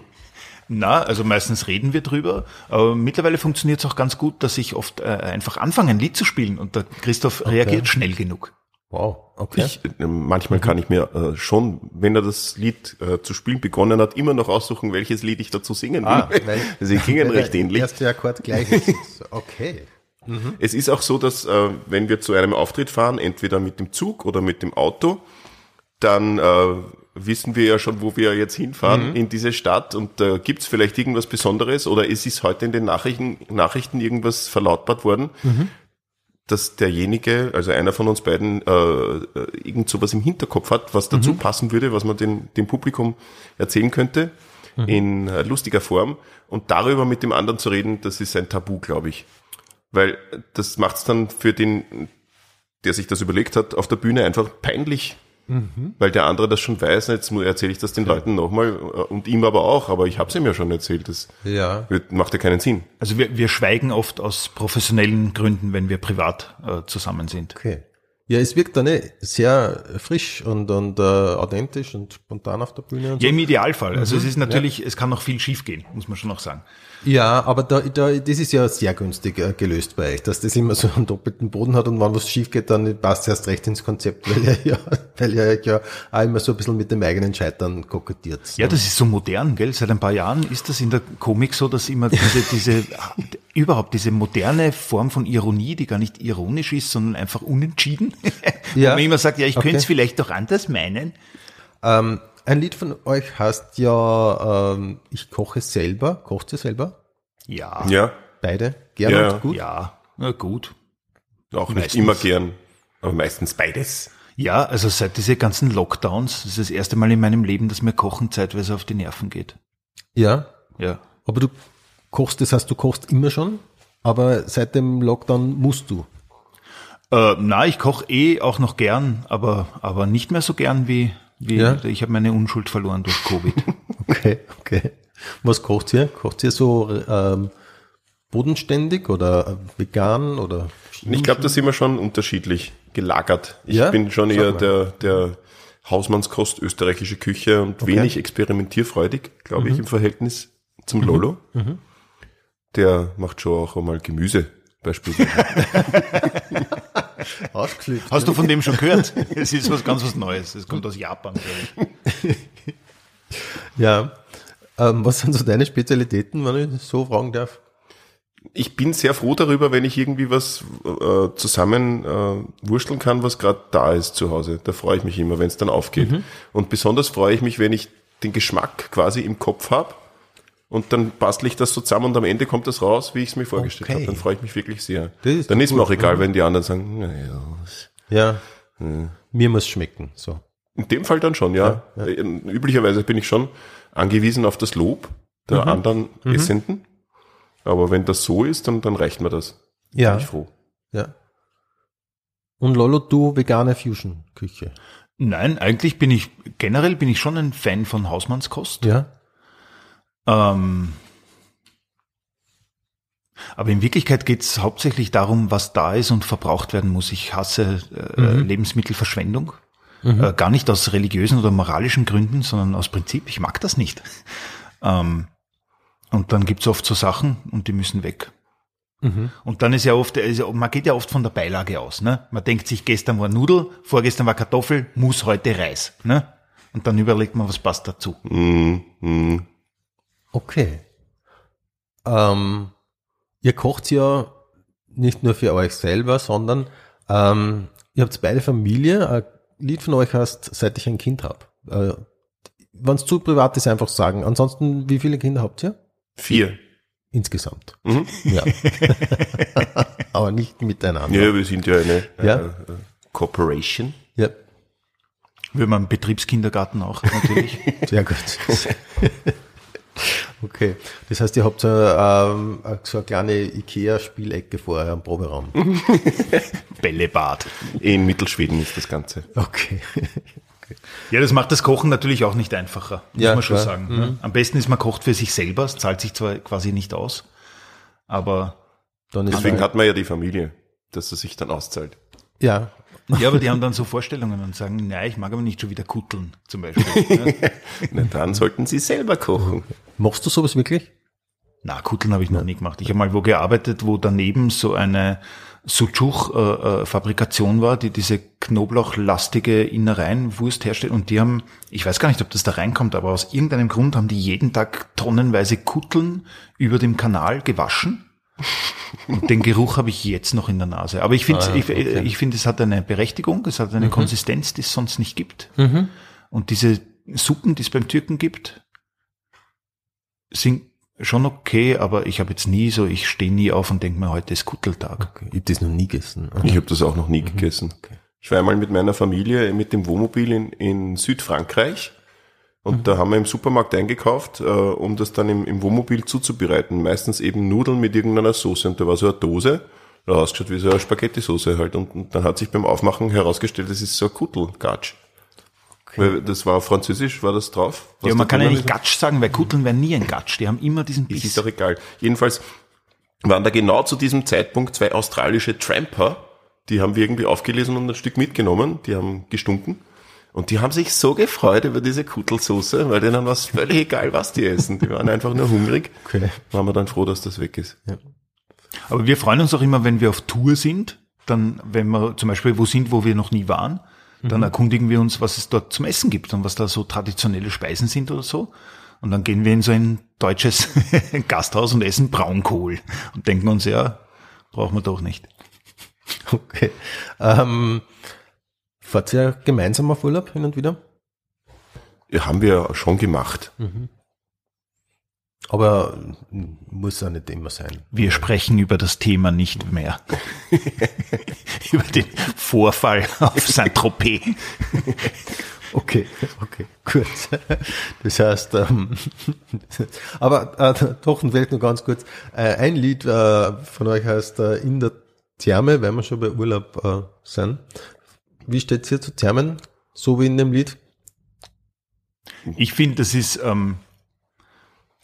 Na, also meistens reden wir drüber, aber mittlerweile funktioniert es auch ganz gut, dass ich oft äh, einfach anfange, ein Lied zu spielen und der Christoph reagiert schnell genug. Wow, okay. Ich, äh, manchmal kann ich mir äh, schon, wenn er das Lied äh, zu spielen begonnen hat, immer noch aussuchen, welches Lied ich dazu singen will. Ah, weil- Sie klingen recht ähnlich. Erste Akkord gleich ist. Okay. Es ist auch so, dass äh, wenn wir zu einem Auftritt fahren, entweder mit dem Zug oder mit dem Auto, dann äh, wissen wir ja schon, wo wir jetzt hinfahren in diese Stadt und da gibt's vielleicht irgendwas Besonderes oder es ist heute in den Nachrichten, Nachrichten irgendwas verlautbart worden, dass derjenige, also einer von uns beiden, äh, äh, irgend sowas im Hinterkopf hat, was dazu passen würde, was man den, dem Publikum erzählen könnte in äh, lustiger Form und darüber mit dem anderen zu reden, das ist ein Tabu, glaube ich. Weil das macht's dann für den, der sich das überlegt hat, auf der Bühne einfach peinlich. Weil der andere das schon weiß, jetzt erzähle ich das den Leuten nochmal äh, und ihm aber auch, aber ich habe es ihm ja schon erzählt, das Ja. macht ja keinen Sinn. Also wir, wir schweigen oft aus professionellen Gründen, wenn wir privat äh, zusammen sind. Okay. Ja, es wirkt dann eh sehr frisch und, und äh, authentisch und spontan auf der Bühne Ja, so. im Idealfall. Also es ist natürlich, es kann noch viel schief gehen, muss man schon noch sagen. Ja, aber da, da, das ist ja sehr günstig äh, gelöst bei euch, dass das immer so einen doppelten Boden hat und wenn was schief geht, dann passt erst recht ins Konzept, weil ihr ja, weil ihr ja auch immer so ein bisschen mit dem eigenen Scheitern kokettiert. Ja, das ist so modern, gell? Seit ein paar Jahren ist das in der Komik so, dass immer diese, diese, überhaupt diese moderne Form von Ironie, die gar nicht ironisch ist, sondern einfach unentschieden. Ja. Wo man immer sagt, ja, ich Okay. könnte es vielleicht doch anders meinen. Ähm, ein Lied von euch heißt ja, ähm, ich koche selber. Kocht ihr selber? Ja, Ja, Beide? Gerne Ja. und gut? ja, na gut. auch nicht Meistens. immer gern, aber meistens beides. Ja, also seit diese ganzen Lockdowns, das ist das erste Mal in meinem Leben, dass mir Kochen zeitweise auf die Nerven geht. Ja. Ja. Aber du kochst, das heißt, du kochst immer schon, aber seit dem Lockdown musst du. Äh, na, ich koche eh auch noch gern, aber, aber nicht mehr so gern wie, wie Ja. ich habe meine Unschuld verloren durch Covid. Okay, okay. Was kocht ihr? Kocht ihr so ähm, bodenständig oder vegan oder? Ich glaube, da sind wir schon unterschiedlich gelagert. Ich Ja? bin schon Sag eher mal. der, der Hausmannskost österreichische Küche und wenig experimentierfreudig, glaube Mhm. ich, im Verhältnis zum Lolo. Der macht schon auch einmal Gemüse beispielsweise. Ausgeflippt. Hast du von dem schon gehört? Es ist was ganz was Neues. Es kommt aus Japan, glaube ich. Ja. Ähm, was sind so deine Spezialitäten, wenn ich so fragen darf? ich bin sehr froh darüber, wenn ich irgendwie was äh, zusammen äh, wursteln kann, was gerade da ist zu Hause. Da freue ich mich immer, wenn es dann aufgeht. Mhm. Und besonders freue ich mich, wenn ich den Geschmack quasi im Kopf habe und dann bastle ich das so zusammen und am Ende kommt das raus, wie ich es mir vorgestellt Okay. habe. Dann freue ich mich wirklich sehr. Das ist dann ist mir gut, auch egal, wenn die anderen sagen, naja. Ja. Mir muss schmecken, so. In dem Fall dann schon, ja. Äh, Üblicherweise bin ich schon angewiesen auf das Lob der Mhm. anderen Essenden. Aber wenn das so ist, dann, dann reicht mir das. Ja. Bin ich froh. Ja. Und Lolo, du vegane Fusion-Küche. Nein, eigentlich bin ich, generell bin ich schon ein Fan von Hausmannskost. Ja. Ähm, aber in Wirklichkeit geht es hauptsächlich darum, was da ist und verbraucht werden muss. Ich hasse äh, Lebensmittelverschwendung. Äh, gar nicht aus religiösen oder moralischen Gründen, sondern aus Prinzip. Ich mag das nicht. Ähm, und dann gibt's oft so Sachen und die müssen weg. Und dann ist ja oft, also man geht ja oft von der Beilage aus. Ne? Man denkt sich, gestern war Nudel, vorgestern war Kartoffel, muss heute Reis. Ne? Und dann überlegt man, was passt dazu. Mm, mm. Okay. Ähm, ihr kocht ja nicht nur für euch selber, sondern ähm, ihr habt beide Familie. Ein Lied von euch heißt, seit ich ein Kind habe. Äh, Wenn es zu privat ist, einfach sagen. Ansonsten, wie viele Kinder habt ihr? Vier. Insgesamt. Mhm. Ja. Aber nicht miteinander. Ja, wir sind ja eine Ja. Äh, Corporation. ja. Will man Betriebskindergarten auch natürlich. Sehr gut. Okay, das heißt, ihr habt so, ähm, so eine kleine Ikea-Spielecke vor eurem Proberaum. Bällebad. In Mittelschweden ist das Ganze. Okay. Ja, das macht das Kochen natürlich auch nicht einfacher, muss Ja, man schon klar. sagen. ne? Am besten ist, man kocht für sich selber, es zahlt sich zwar quasi nicht aus, aber Dann ist Deswegen hat man ja die Familie, dass es sich dann auszahlt. ja, ja, aber die haben dann so Vorstellungen und sagen, nein, ich mag aber nicht schon wieder kutteln, zum Beispiel. ne? Na, dann sollten Sie selber kochen. machst du sowas wirklich? Na, Kutteln habe ich noch nie gemacht. Ich habe mal wo gearbeitet, wo daneben so eine Sucuk-Fabrikation war, die diese knoblauchlastige Innereienwurst herstellt. Und die haben, ich weiß gar nicht, ob das da reinkommt, aber aus irgendeinem Grund haben die jeden Tag tonnenweise Kutteln über dem Kanal gewaschen. Und den Geruch habe ich jetzt noch in der Nase. Aber ich finde, Ah, ich, okay. ich finde, es hat eine Berechtigung, es hat eine Konsistenz, die es sonst nicht gibt. Und diese Suppen, die es beim Türken gibt, sind schon okay, aber ich habe jetzt nie so, ich stehe nie auf und denke mir, heute ist Kutteltag. Okay. Ich habe das noch nie gegessen. Ich habe das auch noch nie gegessen. Ich war einmal mit meiner Familie mit dem Wohnmobil in, in Südfrankreich und da haben wir im Supermarkt eingekauft, äh, um das dann im, im Wohnmobil zuzubereiten. Meistens eben Nudeln mit irgendeiner Soße und da war so eine Dose, da ausgeschaut wie so eine Spaghetti-Soße halt und, und dann hat sich beim Aufmachen herausgestellt, das ist so ein Kuttelgatsch. Weil das war französisch, war das drauf? Was ja, man kann ja nicht? Gatsch sagen, weil Kutteln werden nie ein Gatsch. Die haben immer diesen Es ist Biss. doch egal. Jedenfalls waren da genau zu diesem Zeitpunkt zwei australische Tramper die haben wir irgendwie aufgelesen und ein Stück mitgenommen. Die haben gestunken. Und die haben sich so gefreut über diese Kuttelsoße, weil denen war es völlig egal, was die essen. Die waren einfach nur hungrig. Okay. Waren wir dann froh, dass das weg ist. Aber wir freuen uns auch immer, wenn wir auf Tour sind, dann, wenn wir zum Beispiel wo sind, wo wir noch nie waren, dann erkundigen wir uns, was es dort zum Essen gibt und was da so traditionelle Speisen sind oder so. Und dann gehen wir in so ein deutsches Gasthaus und essen Braunkohl und denken uns, ja, brauchen wir doch nicht. Okay. Ähm, fahrt ihr gemeinsam auf Urlaub hin und wieder? Ja, haben wir schon gemacht. Aber mm, muss ja nicht immer sein. Wir sprechen über das Thema nicht mehr. über den Vorfall auf Saint-Tropez. Okay, okay, gut. Das heißt, ähm, aber äh, doch vielleicht nur ganz kurz. Äh, ein Lied äh, von euch heißt äh, In der Therme, wenn wir schon bei Urlaub äh, sind. Wie steht's hier zu Thermen? So wie in dem Lied? Ich finde, das ist ähm,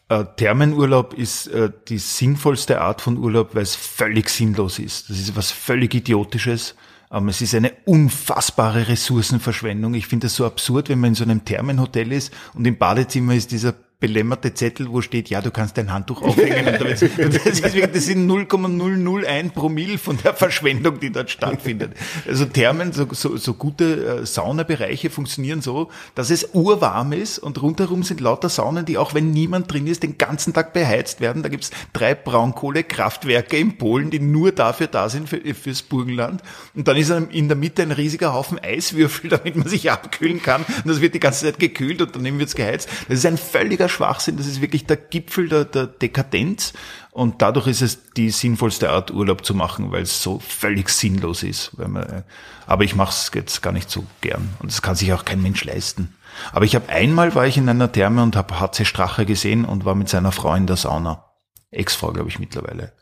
äh, Thermenurlaub ist äh, die sinnvollste Art von Urlaub, weil es völlig sinnlos ist. Das ist was völlig Idiotisches. Ähm, es ist eine unfassbare Ressourcenverschwendung. Ich finde das so absurd, wenn man in so einem Thermenhotel ist und im Badezimmer ist dieser belämmerte Zettel, wo steht, ja, du kannst dein Handtuch aufhängen. Das, ist wirklich, das sind 0,001 Promille von der Verschwendung, die dort stattfindet. Also Thermen, so, so, so gute äh, Saunabereiche funktionieren so, dass es urwarm ist und rundherum sind lauter Saunen, die auch wenn niemand drin ist, den ganzen Tag beheizt werden. Da gibt's drei Braunkohlekraftwerke in Polen, die nur dafür da sind, für, fürs Burgenland. Und dann ist in der Mitte ein riesiger Haufen Eiswürfel, damit man sich abkühlen kann. Und das wird die ganze Zeit gekühlt und daneben wird's geheizt. Das ist ein völliger Schwachsinn. Das ist wirklich der Gipfel der, der Dekadenz. Und dadurch ist es die sinnvollste Art, Urlaub zu machen, weil es so völlig sinnlos ist. Man, äh, aber ich mache es jetzt gar nicht so gern. Und das kann sich auch kein Mensch leisten. Aber ich habe einmal war ich in einer Therme und habe HC Strache gesehen und war mit seiner Frau in der Sauna. Ex-Frau, glaube ich, mittlerweile.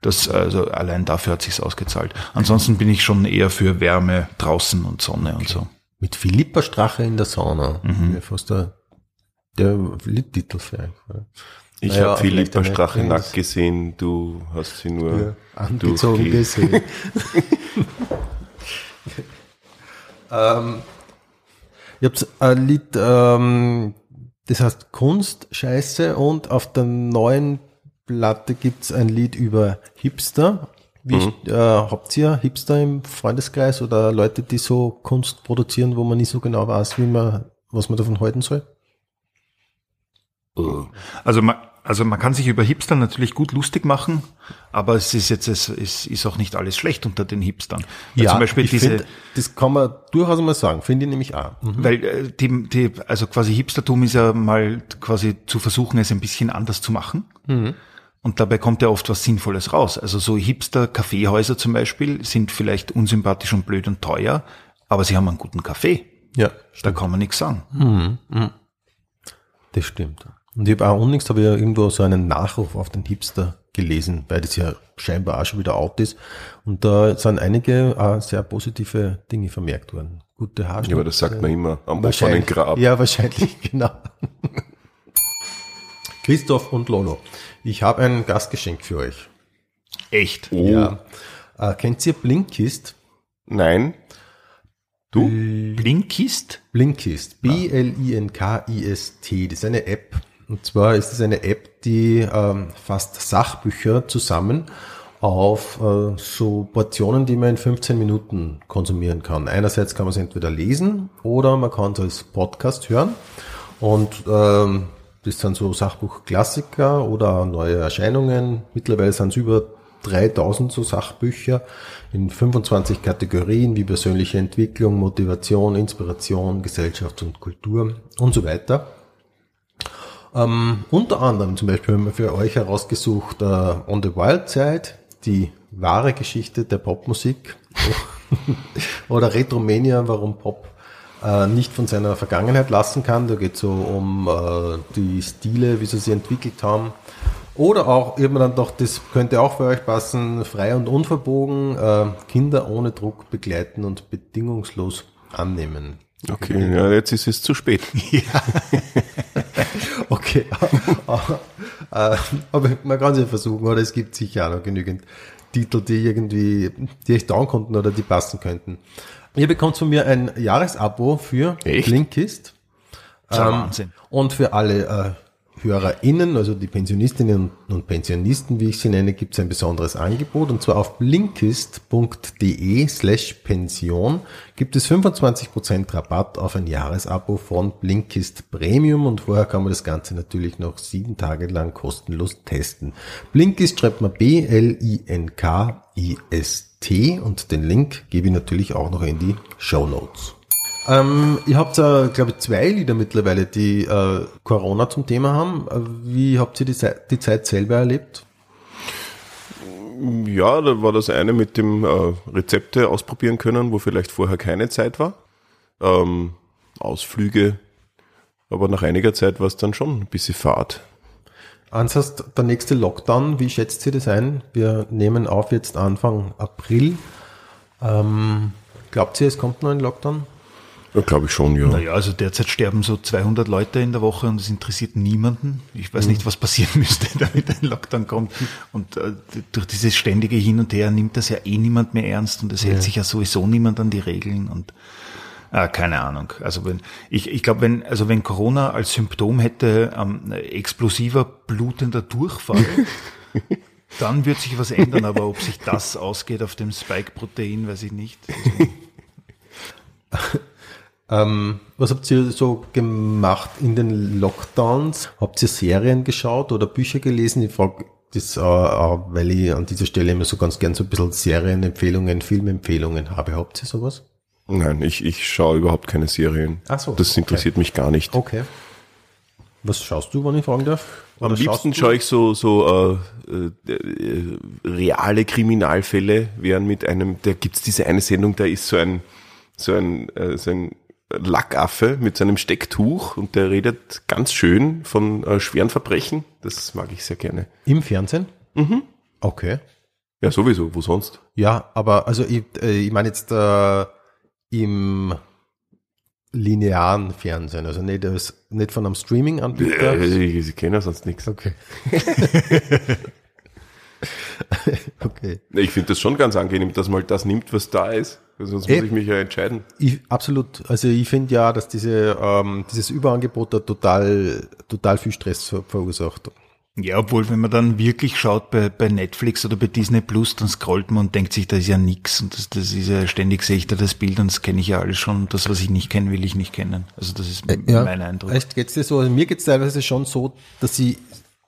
Das, also allein dafür hat sich's ausgezahlt. Ansonsten bin ich schon eher für Wärme draußen und Sonne und so. Mit Philippa Strache in der Sauna. Mhm. Fast der, der Liedtitel für euch. ja. Ich Naja, habe vielleicht Philippa Strache nackt gesehen, du hast sie nur Ja, angezogen gesehen. ähm, ihr habt ein Lied, ähm, das heißt Kunst, Scheiße und auf der neuen Platte gibt's ein Lied über Hipster. Wie Mhm. äh, habt ihr Hipster im Freundeskreis oder Leute, die so Kunst produzieren, wo man nicht so genau weiß, wie man, was man davon halten soll? Also man, also man kann sich über Hipster natürlich gut lustig machen, aber es ist jetzt, es ist, ist auch nicht alles schlecht unter den Hipstern. Weil zum Beispiel ich diese, find, das kann man durchaus mal sagen, finde ich nämlich auch. Mhm. weil äh, die, die, also quasi Hipstertum ist ja mal quasi zu versuchen, es ein bisschen anders zu machen. Und dabei kommt ja oft was Sinnvolles raus. Also so Hipster-Kaffeehäuser zum Beispiel sind vielleicht unsympathisch und blöd und teuer, aber sie haben einen guten Kaffee. Ja, Da kann man nichts sagen. Das stimmt. Und ich habe auch unlängst habe ich ja irgendwo so einen Nachruf auf den Hipster gelesen, weil das ja scheinbar auch schon wieder out ist. Und da sind einige auch sehr positive Dinge vermerkt worden. Gute Haarschnitte. Ja, aber das sagt man immer am offenen Wahrscheinlich. Grab. Ja, wahrscheinlich, genau. Christoph und Lolo, ich habe ein Gastgeschenk für euch. Echt. Oh, Ja. Äh, kennt ihr Blinkist? nein. Du? Blinkist? Blinkist, B-L-I-N-K-I-S-T, das ist eine App. Und zwar ist es eine App, die ähm, fasst Sachbücher zusammen auf äh, so Portionen, die man in 15 Minuten konsumieren kann. Einerseits kann man es entweder lesen oder man kann es als Podcast hören. Und ähm, das sind so Sachbuchklassiker oder neue Erscheinungen. Mittlerweile sind es über 3000 so Sachbücher in 25 Kategorien wie persönliche Entwicklung, Motivation, Inspiration, Gesellschaft und Kultur und so weiter. Ähm, unter anderem zum Beispiel haben wir für euch herausgesucht äh, On the Wild Side, die wahre Geschichte der Popmusik oder Retromania, warum Pop äh, nicht von seiner Vergangenheit lassen kann. Da geht es so um äh, die Stile, wie sie sich entwickelt haben. Oder auch, immer dann doch, das könnte auch für euch passen, frei und unverbogen, äh, Kinder ohne Druck begleiten und bedingungslos annehmen. Okay, ja, jetzt ist es zu spät. Okay, aber, äh, aber man kann es ja versuchen, oder es gibt sicher auch noch genügend Titel, die irgendwie, die euch dauern konnten oder die passen könnten. Ihr bekommt von mir ein Jahresabo für Echt? Blinkist. Ähm, Wahnsinn. Und für alle äh, HörerInnen, also die Pensionistinnen und Pensionisten, wie ich sie nenne, gibt es ein besonderes Angebot. Und zwar auf blinkist.de slash Pension gibt es 25% Rabatt auf ein Jahresabo von Blinkist Premium. Und vorher kann man das Ganze natürlich noch sieben Tage lang kostenlos testen. Blinkist schreibt man B-L-I-N-K-I-S-T und den Link gebe ich natürlich auch noch in die Show Notes. Ähm, ihr habt, äh, glaube ich, zwei Lieder mittlerweile, die äh, Corona zum Thema haben. Äh, Wie habt ihr die, Zeit- die Zeit selber erlebt? Ja, da war das eine mit dem äh, Rezepte ausprobieren können, wo vielleicht vorher keine Zeit war. Ähm, Ausflüge. Aber nach einiger Zeit war es dann schon ein bisschen Fahrt. Ansonsten der nächste Lockdown, wie schätzt ihr das ein? Wir nehmen auf jetzt Anfang April. Ähm, glaubt ihr, es kommt noch ein Lockdown? Ja, glaube ich schon, ja. Naja, also derzeit sterben so 200 Leute in der Woche und es interessiert niemanden. Ich weiß nicht, was passieren müsste, damit ein Lockdown kommt. Und äh, durch dieses ständige Hin und Her nimmt das ja eh niemand mehr ernst und es hält sich ja sowieso niemand an die Regeln und Ah, keine Ahnung. Also wenn ich, ich glaube, wenn also wenn Corona als Symptom hätte ähm, explosiver blutender Durchfall, dann wird sich was ändern. Aber ob sich das ausgeht auf dem Spike-Protein, weiß ich nicht. Ähm, was habt ihr so gemacht in den Lockdowns? Habt ihr Serien geschaut oder Bücher gelesen? Ich frage das, äh, weil ich an dieser Stelle immer so ganz gern so ein bisschen Serienempfehlungen, Filmempfehlungen habe. Habt ihr sowas? Nein, ich, ich schaue überhaupt keine Serien. Ach so, Das interessiert mich gar nicht. Okay. Was schaust du, wenn ich fragen darf? Am liebsten schaue ich so, so äh, äh, reale Kriminalfälle, während mit einem, da gibt's diese eine Sendung, da ist so ein, so ein, äh, so ein Lackaffe mit seinem Stecktuch und der redet ganz schön von äh, schweren Verbrechen. Das mag ich sehr gerne. Im Fernsehen? Mhm. Okay. Ja, sowieso, wo sonst? Ja, aber also ich, äh, ich meine jetzt äh, im linearen Fernsehen, also nicht, als, nicht von einem Streaming-Anbieter. Äh, ich, ich kenne ja sonst nichts. Okay. okay. Ich finde das schon ganz angenehm, dass man halt das nimmt, was da ist. Sonst muss ich mich ja entscheiden. Ich, absolut. Also ich finde ja, dass diese, ähm, dieses Überangebot da total, total viel Stress ver verursacht. Ja, obwohl, wenn man dann wirklich schaut bei, bei Netflix oder bei Disney Plus, dann scrollt man und denkt sich, da ist ja nix und das, das ist ja ständig sehe ich da das Bild und das kenne ich ja alles schon und das, was ich nicht kenne, will ich nicht kennen. Also das ist m- mein Eindruck. Echt, geht's dir so? Also mir geht's teilweise schon so, dass ich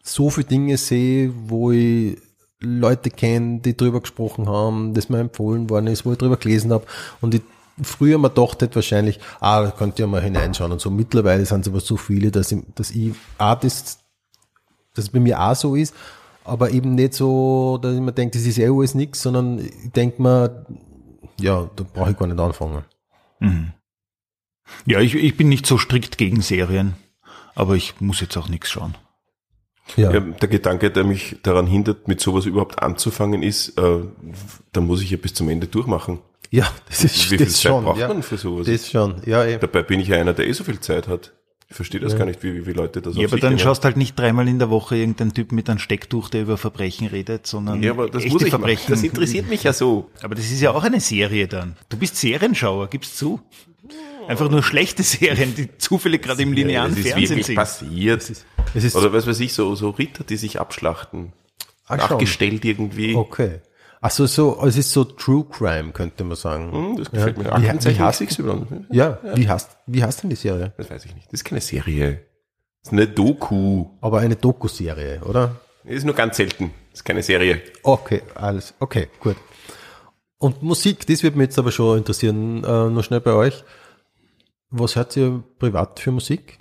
so viele Dinge sehe, wo ich Leute kenne, die drüber gesprochen haben, das mir empfohlen worden ist, wo ich drüber gelesen habe und ich früher gedacht hätte wahrscheinlich, ah, da könnt ihr mal hineinschauen und so. Mittlerweile sind es aber so viele, dass ich, dass ich das, dass es bei mir auch so ist, aber eben nicht so, dass ich mir denke, das ist eh alles nix, sondern ich denke mir, ja, da brauche ich gar nicht anfangen. Ja, ich, ich bin nicht so strikt gegen Serien, aber ich muss jetzt auch nichts schauen. Ja. Ja, der Gedanke, der mich daran hindert, mit sowas überhaupt anzufangen, ist, äh, da muss ich ja bis zum Ende durchmachen. Ja, das ist, Wie viel das Zeit schon. braucht ja. man für sowas? Das schon, ja, eh. Dabei bin ich ja einer, der eh so viel Zeit hat. Ich verstehe das gar nicht, wie, wie Leute das Ja, auf aber sich dann nehmen. schaust halt nicht dreimal in der Woche irgendein Typ mit einem Stecktuch, der über Verbrechen redet, sondern Ja, aber das echte muss ich machen. Verbrechen. Das interessiert mich ja so. Aber das ist ja auch eine Serie dann. Du bist Serienschauer, gib's zu. Einfach nur schlechte Serien, die zufällig gerade im linearen das ist Fernsehen wirklich sind. passiert. Es ist Oder was weiß ich, so, so Ritter, die sich abschlachten. Ach, schon. Nachgestellt irgendwie. okay. Also so, es ist so True Crime, könnte man sagen. Hm, das gefällt mir. Wie- Aktenzeichen wie heißt- XY. Ja, wie heißt, wie heißt denn die Serie? Das weiß ich nicht. Das ist keine Serie. Das ist eine Doku. Aber eine Doku-Serie, oder? Das ist nur ganz selten. Das ist keine Serie. Okay, alles, okay, gut. Und Musik, das wird mich jetzt aber schon interessieren, äh, noch schnell bei euch. Was hört ihr privat für Musik?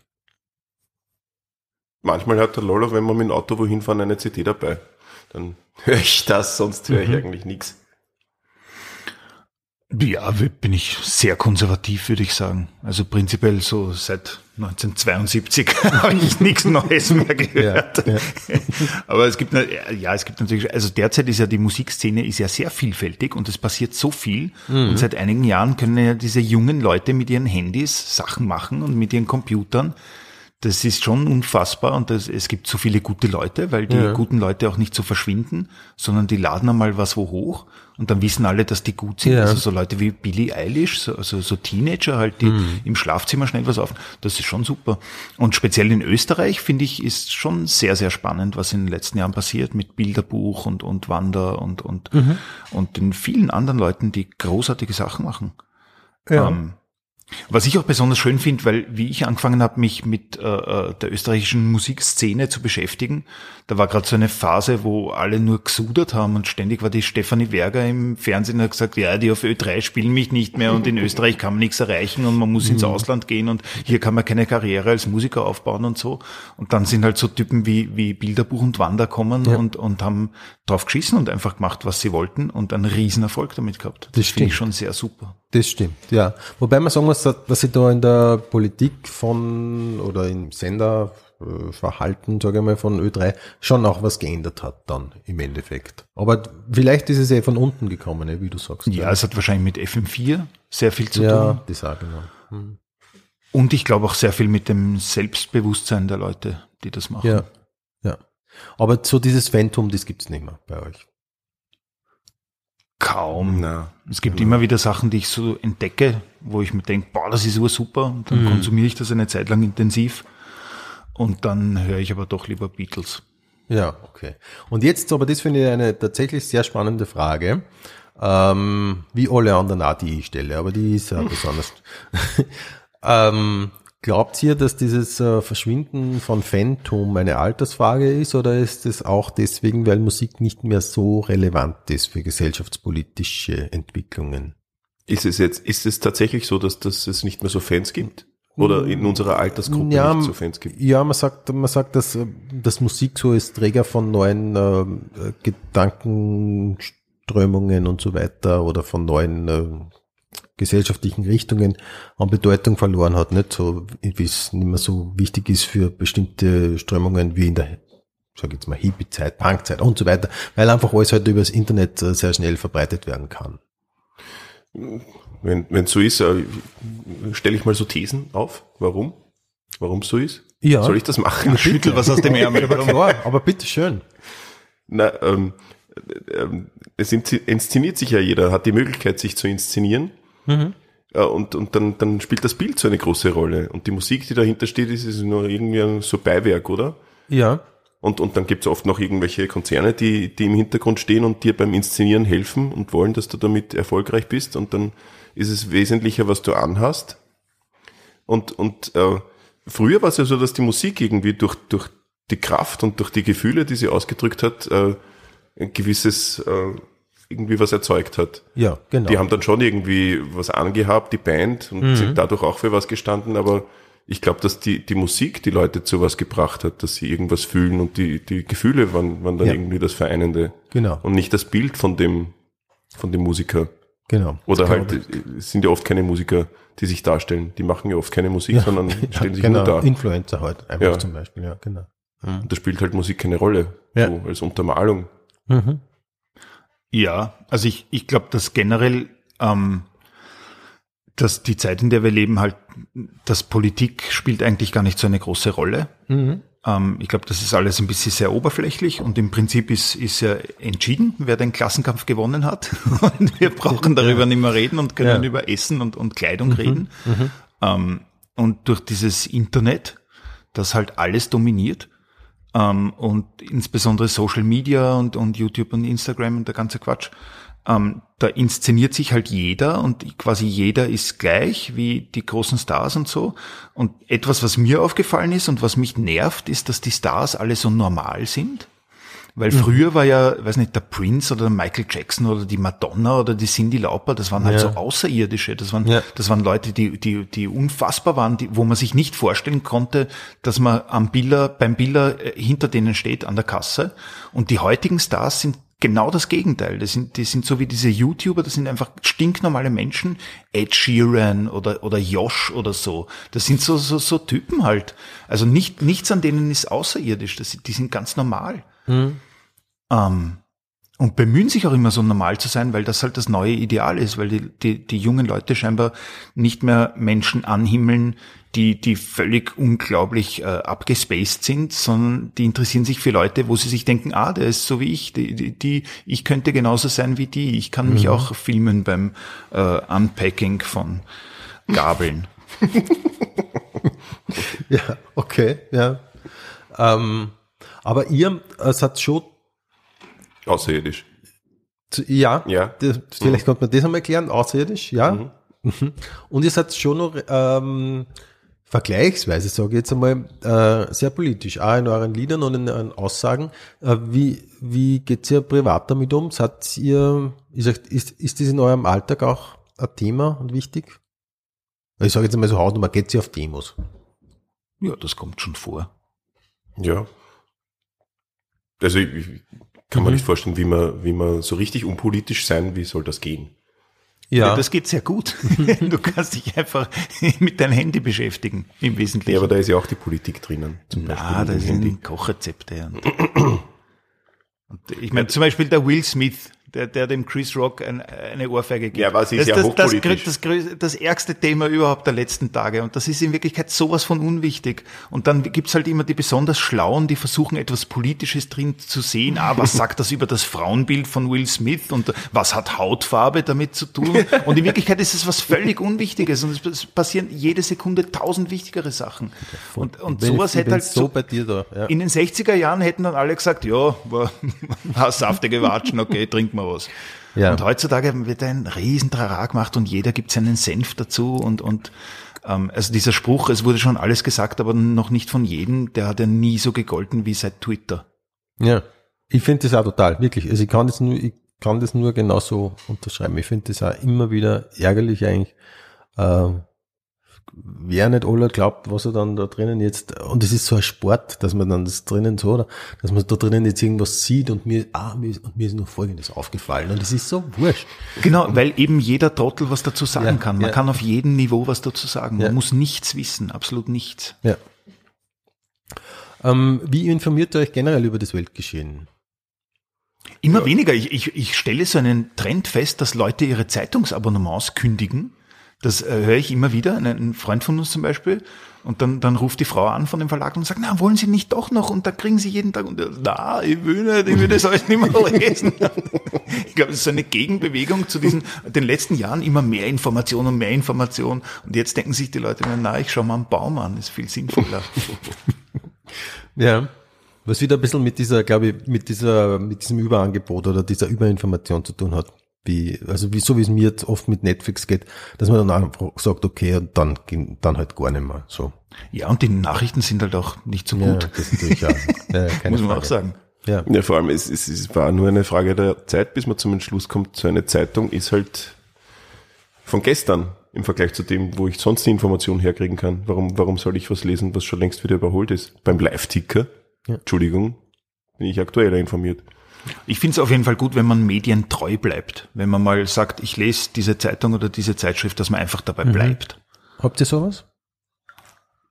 Manchmal hat der Loller, wenn wir mit dem Auto wohin fahren, eine CD dabei. Dann höre ich das, sonst höre ich eigentlich nichts. Ja, bin ich sehr konservativ, würde ich sagen. Also prinzipiell so seit 1972 habe ich nichts Neues mehr gehört. Ja, ja. Aber es gibt, ja, es gibt natürlich, also derzeit ist ja die Musikszene ist ja sehr vielfältig und es passiert so viel. Und seit einigen Jahren können ja diese jungen Leute mit ihren Handys Sachen machen und mit ihren Computern, Das ist schon unfassbar und das, es gibt so viele gute Leute, weil die Ja. guten Leute auch nicht so verschwinden, sondern die laden einmal was wo hoch und dann wissen alle, dass die gut sind. Ja. Also so Leute wie Billie Eilish, so, also so Teenager halt, die Mhm. im Schlafzimmer schnell was auf. Das ist schon super. Und speziell in Österreich finde ich ist schon sehr sehr spannend, was in den letzten Jahren passiert mit Bilderbuch und und Wander und und Mhm. und den vielen anderen Leuten, die großartige Sachen machen. Ja. Ähm, was ich auch besonders schön finde, weil wie ich angefangen habe, mich mit äh, äh, der österreichischen Musikszene zu beschäftigen, da war gerade so eine Phase, wo alle nur gesudert haben und ständig war die Stefanie Werger im Fernsehen und hat gesagt, ja, die auf Ö3 spielen mich nicht mehr und in Österreich kann man nichts erreichen und man muss ins Ausland gehen und hier kann man keine Karriere als Musiker aufbauen und so. Und dann sind halt so Typen wie, wie Bilderbuch und Wander kommen und, und haben drauf geschissen und einfach gemacht, was sie wollten und einen Riesen Erfolg damit gehabt. Das finde stimmt. ich schon sehr super. Das stimmt, ja. Wobei man sagen muss, dass sich da in der Politik von oder im Senderverhalten, sage ich mal, von Ö3 schon auch was geändert hat dann im Endeffekt. Aber vielleicht ist es eh von unten gekommen, eh, wie du sagst. Ja, es hat wahrscheinlich mit FM4 sehr viel zu ja tun. das auch genau. Und ich glaube auch sehr viel mit dem Selbstbewusstsein der Leute, die das machen. Ja, ja. Aber so dieses Phantom, das gibt's nicht mehr bei euch. Kaum. Na, Es gibt immer wieder Sachen, die ich so entdecke, wo ich mir denke, boah, das ist super. Und dann konsumiere ich das eine Zeit lang intensiv. Und dann höre ich aber doch lieber Beatles. Ja, okay. Und jetzt, aber das finde ich eine tatsächlich sehr spannende Frage, ähm, wie alle anderen auch, die ich stelle, aber die ist ja besonders. ähm, glaubt ihr, dass dieses äh, Verschwinden von Phantom eine Altersfrage ist oder ist es auch deswegen, weil Musik nicht mehr so relevant ist für gesellschaftspolitische Entwicklungen? ist es jetzt, ist es tatsächlich so, dass, dass es nicht mehr so Fans gibt? Oder in unserer Altersgruppe Ja, nicht so Fans gibt? Ja, man sagt, man sagt, dass, dass Musik so als Träger von neuen äh, Gedankenströmungen und so weiter oder von neuen äh, gesellschaftlichen Richtungen an Bedeutung verloren hat, nicht so, wie es nicht mehr so wichtig ist für bestimmte Strömungen wie in der, sag ich jetzt mal, Hippie-Zeit, Punk-Zeit und so weiter, weil einfach alles halt über das Internet äh, sehr schnell verbreitet werden kann. Wenn wenn so ist, äh, stelle ich mal so Thesen auf. Warum? Warum so ist? Ja. Soll ich das machen? Schüttel was aus dem Ärmel. Klar, aber bitteschön. Na, ähm, ähm, es insz- inszeniert sich ja jeder, hat die Möglichkeit, sich zu inszenieren. Äh, und und dann, dann spielt das Bild so eine große Rolle. Und die Musik, die dahinter steht, ist, ist nur irgendwie ein so Beiwerk, oder? Ja. Und, und dann gibt's oft noch irgendwelche Konzerne, die, die im Hintergrund stehen und dir beim Inszenieren helfen und wollen, dass du damit erfolgreich bist. Und dann ist es wesentlicher, was du anhast. Und, und äh, früher war es ja so, dass die Musik irgendwie durch, durch die Kraft und durch die Gefühle, die sie ausgedrückt hat, äh, ein gewisses äh, irgendwie was erzeugt hat. Ja, genau. Die haben dann schon irgendwie was angehabt, die Band, und sind dadurch auch für was gestanden, aber ich glaube, dass die, die Musik die Leute zu was gebracht hat, dass sie irgendwas fühlen und die, die Gefühle waren, waren dann Ja. irgendwie das Vereinende. Genau. Und nicht das Bild von dem, von dem Musiker. genau. Oder halt, es sind ja oft keine Musiker, die sich darstellen. Die machen ja oft keine Musik, sondern stellen sich genau, nur da. Influencer halt, einfach Ja. zum Beispiel, ja, genau. Und da spielt halt Musik keine Rolle. Ja. So als Untermalung. Mhm. Ja, also ich, ich glaube, dass generell, ähm, dass die Zeit, in der wir leben, halt, dass Politik spielt eigentlich gar nicht so eine große Rolle. Ähm, ich glaube, das ist alles ein bisschen sehr oberflächlich und im Prinzip ist, ist ja entschieden, wer den Klassenkampf gewonnen hat. Und wir brauchen darüber nicht mehr reden und können Ja. über Essen und, und Kleidung reden. Ähm, und durch dieses Internet, das halt alles dominiert, ähm, und insbesondere Social Media und, und YouTube und Instagram und der ganze Quatsch, ähm, da inszeniert sich halt jeder und quasi jeder ist gleich wie die großen Stars und so. Und etwas, was mir aufgefallen ist und was mich nervt, ist, dass die Stars alle so normal sind. Weil früher war ja, weiß nicht, der Prince oder der Michael Jackson oder die Madonna oder die Cindy Lauper, das waren halt Ja. so Außerirdische. Das waren, Ja. das waren Leute, die, die, die unfassbar waren, die, wo man sich nicht vorstellen konnte, dass man am Biller, beim Biller äh, hinter denen steht an der Kasse. Und die heutigen Stars sind genau das Gegenteil. Das sind, die sind so wie diese YouTuber, das sind einfach stinknormale Menschen. Ed Sheeran oder, oder Josh oder so. Das sind so, so, so Typen halt. Also nicht, nichts an denen ist außerirdisch. Das, die sind ganz normal. Ähm, und bemühen sich auch immer so normal zu sein, weil das halt das neue Ideal ist, weil die, die, die jungen Leute scheinbar nicht mehr Menschen anhimmeln, die, die völlig unglaublich äh, abgespaced sind, sondern die interessieren sich für Leute, wo sie sich denken, ah, der ist so wie ich, die, die, die ich könnte genauso sein wie die, ich kann mich auch filmen beim äh, Unpacking von Gabeln. Ja, okay, ja. Ähm, aber ihr, es hat schon, Außerirdisch. ja, Ja. das, vielleicht könnte man das einmal erklären, außerirdisch, ja. Mhm. Und ihr seid schon noch ähm, vergleichsweise, sage ich jetzt einmal, äh, sehr politisch, auch in euren Liedern und in euren Aussagen. Äh, wie wie geht's ihr privat damit um? Seid ihr, ich sag, ist, ist das in eurem Alltag auch ein Thema und wichtig? Ich sage jetzt einmal so Hausnummer, geht ihr auf Demos? Ja, das kommt schon vor. Ja. Also ich, ich kann mir nicht vorstellen, wie man, wie man so richtig unpolitisch sein, wie soll das gehen? Ja. das geht sehr gut. du kannst dich einfach mit deinem Handy beschäftigen, im Wesentlichen. Ja, aber da ist ja auch die Politik drinnen. Zum Na, Beispiel da sind Handy. Kochrezepte. Und, und ich meine, zum Beispiel der Will Smith, der, der dem Chris Rock ein, eine Ohrfeige gibt. Ja, sie ist das, ja das, das, hochpolitisch. das, das, das ärgste Thema überhaupt der letzten Tage. Und das ist in Wirklichkeit sowas von unwichtig. Und dann gibt's halt immer die besonders Schlauen, die versuchen, etwas Politisches drin zu sehen. Ah, was sagt das über das Frauenbild von Will Smith? Und was hat Hautfarbe damit zu tun? Und in Wirklichkeit ist es was völlig Unwichtiges. Und es passieren jede Sekunde tausend wichtigere Sachen. Und, und sowas hätte halt so bei dir da. Ja. in den 60er Jahren hätten dann alle gesagt, ja, war, war saftige Watschen, okay, trinken wir was. Ja. Und heutzutage wird ein riesen Trara gemacht und jeder gibt seinen Senf dazu und, und ähm, also dieser Spruch, es wurde schon alles gesagt, aber noch nicht von jedem, der hat ja nie so gegolten wie seit Twitter. Ja, ich finde das auch total, wirklich. Also ich kann das nur, ich kann das nur genauso unterschreiben. Ich finde das auch immer wieder ärgerlich eigentlich. Ähm, wer nicht alle glaubt, was er dann da drinnen jetzt, und es ist so ein Sport, dass man dann das drinnen so, oder, dass man da drinnen jetzt irgendwas sieht und mir, ah, mir ist, und mir ist noch Folgendes aufgefallen und es ist so wurscht. Genau, weil eben jeder Trottel was dazu sagen Ja, kann. Man ja. kann auf jedem Niveau was dazu sagen. Man Ja. muss nichts wissen, absolut nichts. Ja. Ähm, wie informiert ihr euch generell über das Weltgeschehen? Immer weniger. Ich, ich, ich stelle so einen Trend fest, dass Leute ihre Zeitungsabonnements kündigen. Das äh, höre ich immer wieder, ein, ein Freund von uns zum Beispiel. Und dann, dann ruft die Frau an von dem Verlag und sagt, na, wollen Sie nicht doch noch? Und da kriegen Sie jeden Tag, und na, ich will nicht, ich will das alles nicht mehr lesen. ich glaube, das ist eine Gegenbewegung zu diesen, den letzten Jahren immer mehr Information und mehr Information. Und jetzt denken sich die Leute, na, ich schau mal einen Baum an, ist viel sinnvoller. Ja. Was wieder ein bisschen mit dieser, glaube ich, mit dieser, mit diesem Überangebot oder dieser Überinformation zu tun hat. Wie, also wie, so wie es mir jetzt oft mit Netflix geht, dass man dann einfach sagt, okay, und dann, dann halt gar nicht mehr, so. ja, und die Nachrichten sind halt auch nicht so Ja, gut, das ist natürlich auch, ja, keine muss man Frage. auch sagen. Ja. Ja, vor allem, es, es, es war nur eine Frage der Zeit, bis man zum Entschluss kommt, so eine Zeitung ist halt von gestern im Vergleich zu dem, wo ich sonst die Information herkriegen kann. Warum, warum soll ich was lesen, was schon längst wieder überholt ist? Beim Live-Ticker, Ja. Entschuldigung, bin ich aktueller informiert. Ich finde es auf jeden Fall gut, wenn man medientreu bleibt. Wenn man mal sagt, ich lese diese Zeitung oder diese Zeitschrift, dass man einfach dabei bleibt. Habt ihr sowas?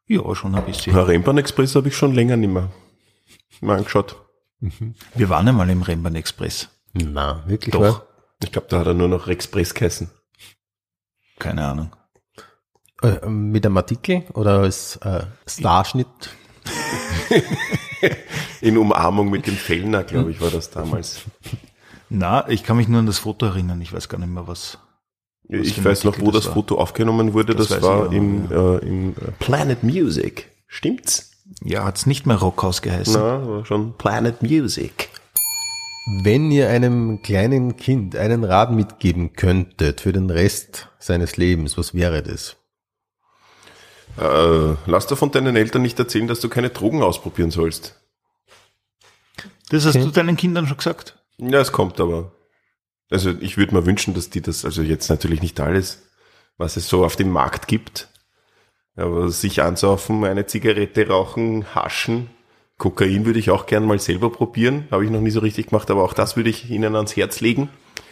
Ja, schon ein bisschen. Ja, Rennbahn Express habe ich schon länger nicht mehr mal angeschaut. Wir waren einmal im Rennbahn Express. Na, wirklich Doch. wahr? Ich glaube, da hat er nur noch Express geheißen. Keine Ahnung. Äh, mit einem Artikel oder als äh, Starschnitt? In Umarmung mit dem Fellner, glaube ich, war das damals. Na, ich kann mich nur an das Foto erinnern. Ich weiß gar nicht mehr, was. Ich für ein weiß noch, wo das das. Foto aufgenommen wurde. Das Das, war ich im, noch, äh, im äh, Planet Music. Stimmt's? Ja, hat's nicht mehr Rockhaus geheißen. Na, war schon Planet Music. Wenn ihr einem kleinen Kind einen Rat mitgeben könntet für den Rest seines Lebens, was wäre das? Äh, lass dir von deinen Eltern nicht erzählen, dass du keine Drogen ausprobieren sollst. Das hast Okay. du deinen Kindern schon gesagt. Ja, es kommt aber. Also ich würde mir wünschen, dass die das, also jetzt natürlich nicht alles, was es so auf dem Markt gibt, aber sich ansaufen, eine Zigarette rauchen, haschen, Kokain würde ich auch gern mal selber probieren, habe ich noch nie so richtig gemacht, aber auch das würde ich ihnen ans Herz legen.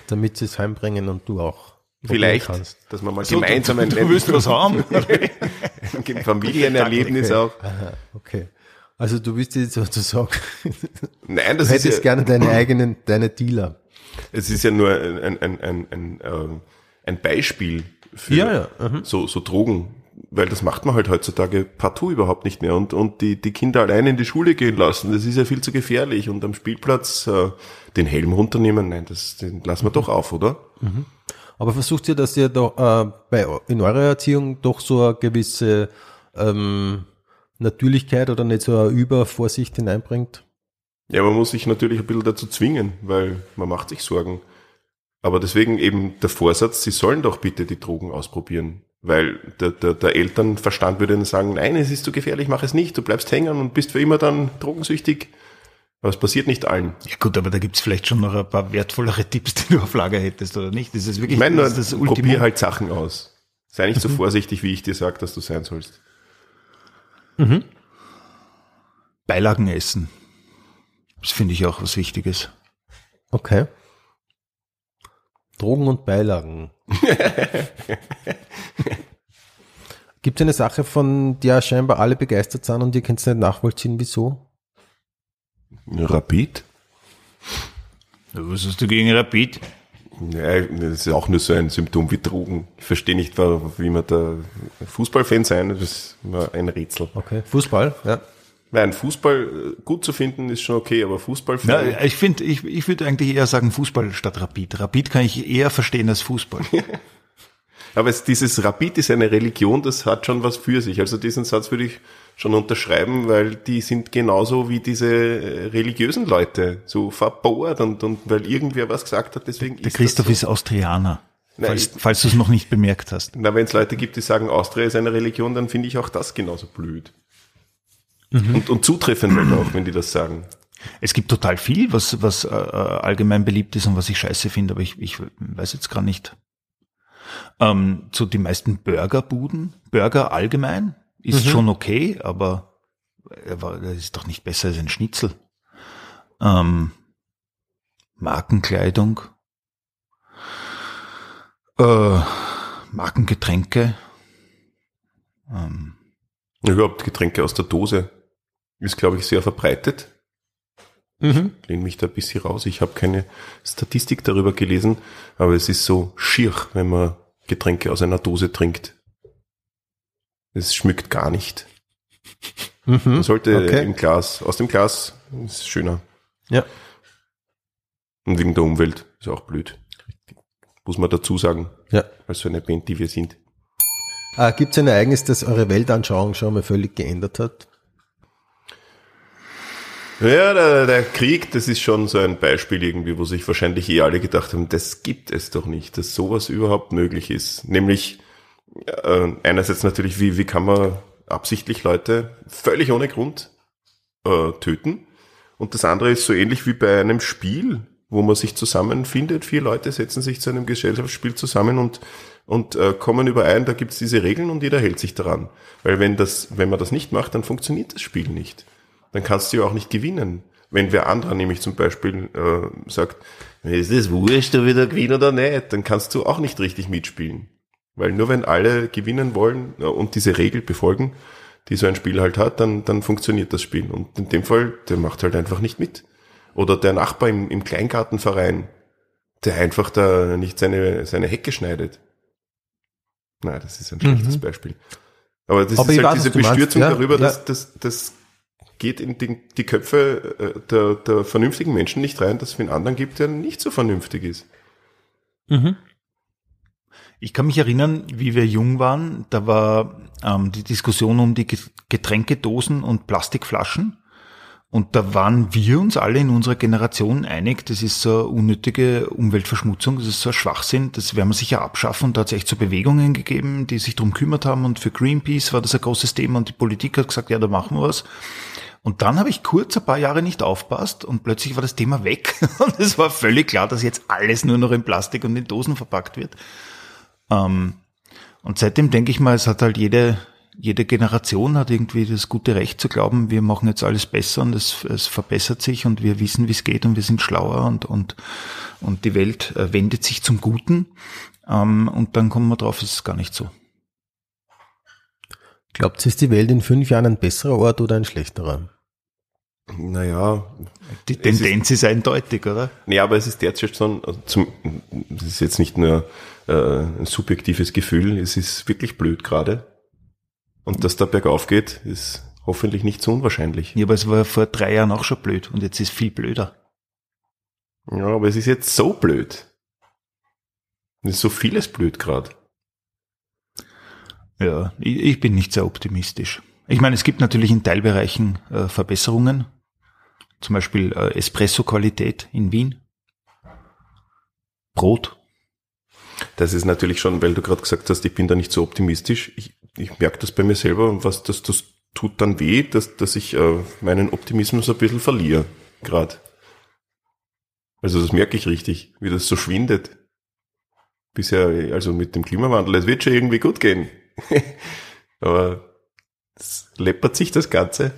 Damit sie es heimbringen und du auch. Vielleicht, Kannst. dass man mal So, gemeinsam ein, du willst was haben. ein Familienerlebnis Okay. auch. Aha, okay. Also du willst jetzt sozusagen, Nein, das du ist hättest ja, gerne deine eigenen, deine Dealer. Es ist ja nur ein, ein, ein, ein, ein Beispiel für Ja, ja, mhm. so, so Drogen, weil das macht man halt heutzutage partout überhaupt nicht mehr und, und die, die Kinder alleine in die Schule gehen lassen, das ist ja viel zu gefährlich und am Spielplatz äh, den Helm runternehmen, nein, das den lassen wir doch auf, oder? Aber versucht ihr, dass ihr da äh, bei, in eurer Erziehung doch so eine gewisse ähm, Natürlichkeit oder nicht so eine Übervorsicht hineinbringt? Ja, man muss sich natürlich ein bisschen dazu zwingen, weil man macht sich Sorgen. Aber deswegen eben der Vorsatz, sie sollen doch bitte die Drogen ausprobieren. Weil der, der, der Elternverstand würde dann sagen, nein, es ist zu gefährlich, mach es nicht, du bleibst hängen und bist für immer dann drogensüchtig. Aber es passiert nicht allen. Ja gut, aber da gibt's vielleicht schon noch ein paar wertvollere Tipps, die du auf Lager hättest, oder nicht? Das ist wirklich Ich meine nur, das, das Ultimum. probier halt Sachen aus. Sei nicht so vorsichtig, wie ich dir sage, dass du sein sollst. Beilagen essen. Das finde ich auch was Wichtiges. Okay. Drogen und Beilagen. Gibt es eine Sache, von der scheinbar alle begeistert sind und ihr könnt es nicht nachvollziehen, wieso? Rapid? Was hast du gegen Rapid? Ja, das ist auch nur so ein Symptom wie Drogen. Ich verstehe nicht, wie man da Fußballfan sein, das ist immer ein Rätsel. Okay. Fußball, ja. Nein, Fußball äh, gut zu finden ist schon okay, aber Fußballfan, Ja, ich finde, ich, ich würde eigentlich eher sagen Fußball statt Rapid. Rapid kann ich eher verstehen als Fußball. aber es, dieses Rapid ist eine Religion, das hat schon was für sich. Also diesen Satz würde ich schon unterschreiben, weil die sind genauso wie diese äh, religiösen Leute, so verbohrt und, und weil irgendwer was gesagt hat, deswegen Der ist Christoph so. ist Austrianer, Nein, falls, falls du es noch nicht bemerkt hast. Na, wenn es Leute gibt, die sagen, Austria ist eine Religion, dann finde ich auch das genauso blöd. Und, und zutreffend halt auch, wenn die das sagen. Es gibt total viel, was, was äh, allgemein beliebt ist und was ich scheiße finde, aber ich, ich weiß jetzt gar nicht. Ähm, so die meisten Burgerbuden, Burger allgemein, ist schon okay, aber er war- das ist doch nicht besser als ein Schnitzel. Ähm, Markenkleidung, äh, Markengetränke, ähm, Überhaupt Getränke aus der Dose ist, glaube ich, sehr verbreitet. Mhm. lehne mich da ein bisschen raus. Ich habe keine Statistik darüber gelesen, aber es ist so schier, wenn man Getränke aus einer Dose trinkt. Es schmückt gar nicht. Man Mhm. sollte Okay. im Glas, aus dem Glas ist schöner. Ja. Und wegen der Umwelt ist auch blöd. Muss man dazu sagen, Ja. als so eine Band, die wir sind. Äh, Gibt es ein Ereignis, das eure Weltanschauung schon mal völlig geändert hat? Ja, der, der Krieg, das ist schon so ein Beispiel irgendwie, wo sich wahrscheinlich eh alle gedacht haben, das gibt es doch nicht, dass sowas überhaupt möglich ist. Nämlich äh, einerseits natürlich, wie, wie kann man absichtlich Leute völlig ohne Grund äh, töten? Und das andere ist so ähnlich wie bei einem Spiel, wo man sich zusammenfindet. Vier Leute setzen sich zu einem Gesellschaftsspiel zusammen und, und äh, kommen überein, da gibt's diese Regeln und jeder hält sich daran. Weil wenn, das, wenn man das nicht macht, dann funktioniert das Spiel nicht. Dann kannst du ja auch nicht gewinnen. Wenn wer anderer nämlich zum Beispiel äh, sagt, ist das wurscht, ob ich da gewinne oder nicht, dann kannst du auch nicht richtig mitspielen. Weil nur wenn alle gewinnen wollen äh, und diese Regel befolgen, die so ein Spiel halt hat, dann, dann funktioniert das Spiel. Und in dem Fall, der macht halt einfach nicht mit. Oder der Nachbar im, im Kleingartenverein, der einfach da nicht seine, seine Hecke schneidet. Nein, das ist ein schlechtes Beispiel. Aber das Aber ist halt weiß, diese Bestürzung ja, darüber, ja. dass das, das geht in den, die Köpfe äh, der, der vernünftigen Menschen nicht rein, dass es einen anderen gibt, der nicht so vernünftig ist. Ich kann mich erinnern, wie wir jung waren, da war ähm, die Diskussion um die Get- Getränkedosen und Plastikflaschen. Und da waren wir uns alle in unserer Generation einig, das ist so eine unnötige Umweltverschmutzung, das ist so ein Schwachsinn, das werden wir sicher abschaffen. Da hat es echt so Bewegungen gegeben, die sich darum kümmert haben. Und für Greenpeace war das ein großes Thema und die Politik hat gesagt, ja, da machen wir was. Und dann habe ich kurz ein paar Jahre nicht aufpasst und plötzlich war das Thema weg. Und es war völlig klar, dass jetzt alles nur noch in Plastik und in Dosen verpackt wird. Ähm, und seitdem denke ich mal, es hat halt jede, jede Generation hat irgendwie das gute Recht zu glauben, wir machen jetzt alles besser und es, es verbessert sich und wir wissen, wie es geht und wir sind schlauer und, und, und die Welt äh, wendet sich zum Guten. Ähm, und dann kommen wir drauf, es ist gar nicht so. Glaubt ihr, ist die Welt in fünf Jahren ein besserer Ort oder ein schlechterer? Naja, Die Tendenz ist, eindeutig, oder? nee, aber es ist derzeit schon, also zum, das ist jetzt nicht nur äh, ein subjektives Gefühl, es ist wirklich blöd gerade. Und dass da bergauf geht, ist hoffentlich nicht so unwahrscheinlich. Ja, aber es war vor drei Jahren auch schon blöd und jetzt ist viel blöder. Ja, aber es ist jetzt so blöd. Es ist so vieles blöd gerade. Ja, ich, ich bin nicht sehr optimistisch. Ich meine, es gibt natürlich in Teilbereichen äh, Verbesserungen, zum Beispiel äh, Espresso-Qualität in Wien, Brot. Das ist natürlich schon, weil du gerade gesagt hast, ich bin da nicht so optimistisch. Ich, ich merke das bei mir selber und was das, das tut dann weh, dass, dass ich äh, meinen Optimismus ein bisschen verliere, gerade. Also das merke ich richtig, wie das so schwindet. Bisher, also mit dem Klimawandel, es wird schon irgendwie gut gehen. Aber es läppert sich das Ganze.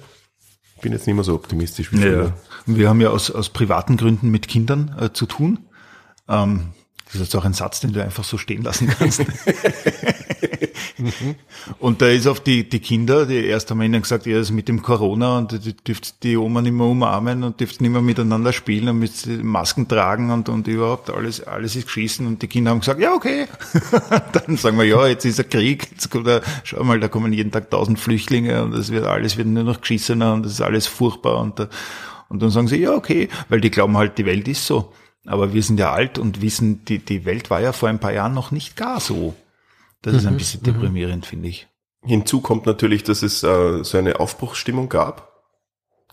Ich bin jetzt nicht mehr so optimistisch wie früher. Und Wir haben ja aus, aus privaten Gründen mit Kindern äh, zu tun. Ähm, das ist jetzt auch ein Satz, den du einfach so stehen lassen kannst. und da ist auf die, die Kinder, die erst haben ihnen gesagt, ja, das mit dem Corona und die dürft die Oma nicht mehr umarmen und dürft nicht mehr miteinander spielen und müsst Masken tragen und, und überhaupt alles, alles ist geschissen und die Kinder haben gesagt, ja, okay. Dann sagen wir, ja, jetzt ist ein Krieg, jetzt kommt da, schau mal, da kommen jeden Tag tausend Flüchtlinge und das wird alles wird nur noch geschissener und das ist alles furchtbar und da, und dann sagen sie, ja, okay, weil die glauben halt, die Welt ist so. Aber wir sind ja alt und wissen, die, die Welt war ja vor ein paar Jahren noch nicht gar so. Das ist ein bisschen deprimierend, finde ich. Hinzu kommt natürlich, dass es äh, so eine Aufbruchsstimmung gab.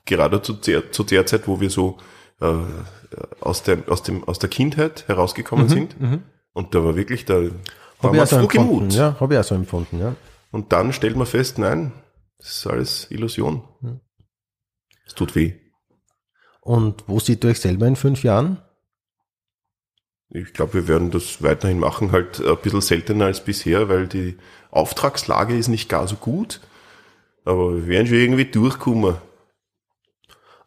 Gerade zu der, zu der Zeit, wo wir so äh, aus, der, aus, dem, aus der Kindheit herausgekommen sind. Und da war wirklich, da war Habe ich so empfunden, gemut. ja, habe ich auch so empfunden, ja. Und dann stellt man fest, nein, das ist alles Illusion. Es tut weh. Und wo seht ihr euch selber in fünf Jahren? Ich glaube, wir werden das weiterhin machen, halt ein bisschen seltener als bisher, weil die Auftragslage ist nicht gar so gut. Aber wir werden schon irgendwie durchkommen.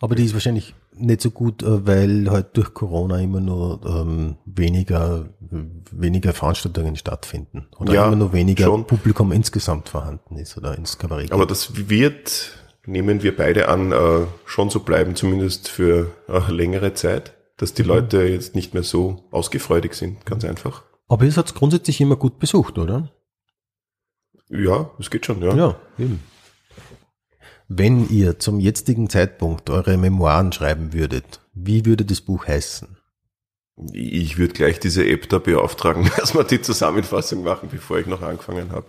Aber die ist wahrscheinlich nicht so gut, äh, weil halt durch Corona immer nur ähm, weniger, weniger Veranstaltungen stattfinden. Oder Ja, immer nur weniger schon. Publikum insgesamt vorhanden ist oder ins Kabarett. Aber das wird, nehmen wir beide an, äh, schon so bleiben, zumindest für äh, längere Zeit, dass die Leute jetzt nicht mehr so ausgefreudig sind, ganz einfach. Aber ihr seid grundsätzlich immer gut besucht, oder? Ja, es geht schon, ja. Ja, eben. Wenn ihr zum jetzigen Zeitpunkt eure Memoiren schreiben würdet, wie würde das Buch heißen? Ich würde gleich diese App da beauftragen, dass wir die Zusammenfassung machen, bevor ich noch angefangen habe.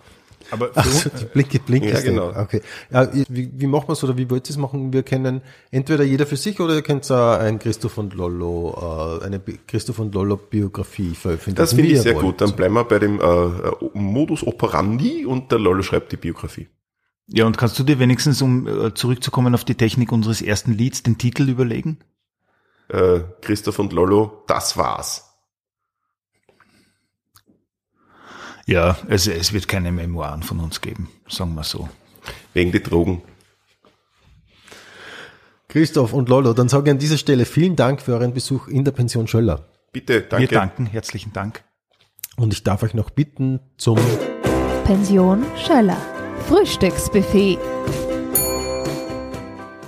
Aber Ach so, die Blinke, Blinke. Ja, genau. Okay. Ja, wie, wie machen wir es oder wie wollt ihr es machen? Wir kennen entweder jeder für sich oder ihr könnt äh, ein Christoph und Lollo, äh, eine Christoph und Lollo Biografie veröffentlichen. Das finde ich sehr wollt. gut. Dann bleiben wir bei dem äh, Modus operandi und der Lollo schreibt die Biografie. Ja, und kannst du dir wenigstens, um äh, zurückzukommen auf die Technik unseres ersten Lieds, den Titel überlegen? Äh, Christoph und Lollo, das war's. Ja, es, es wird keine Memoiren von uns geben, sagen wir so. Wegen die Drogen. Christoph und Lollo, dann sage ich an dieser Stelle vielen Dank für euren Besuch in der Pension Schöller. Bitte, danke. Wir danken, herzlichen Dank. Und ich darf euch noch bitten zum Pension Schöller. Frühstücksbuffet.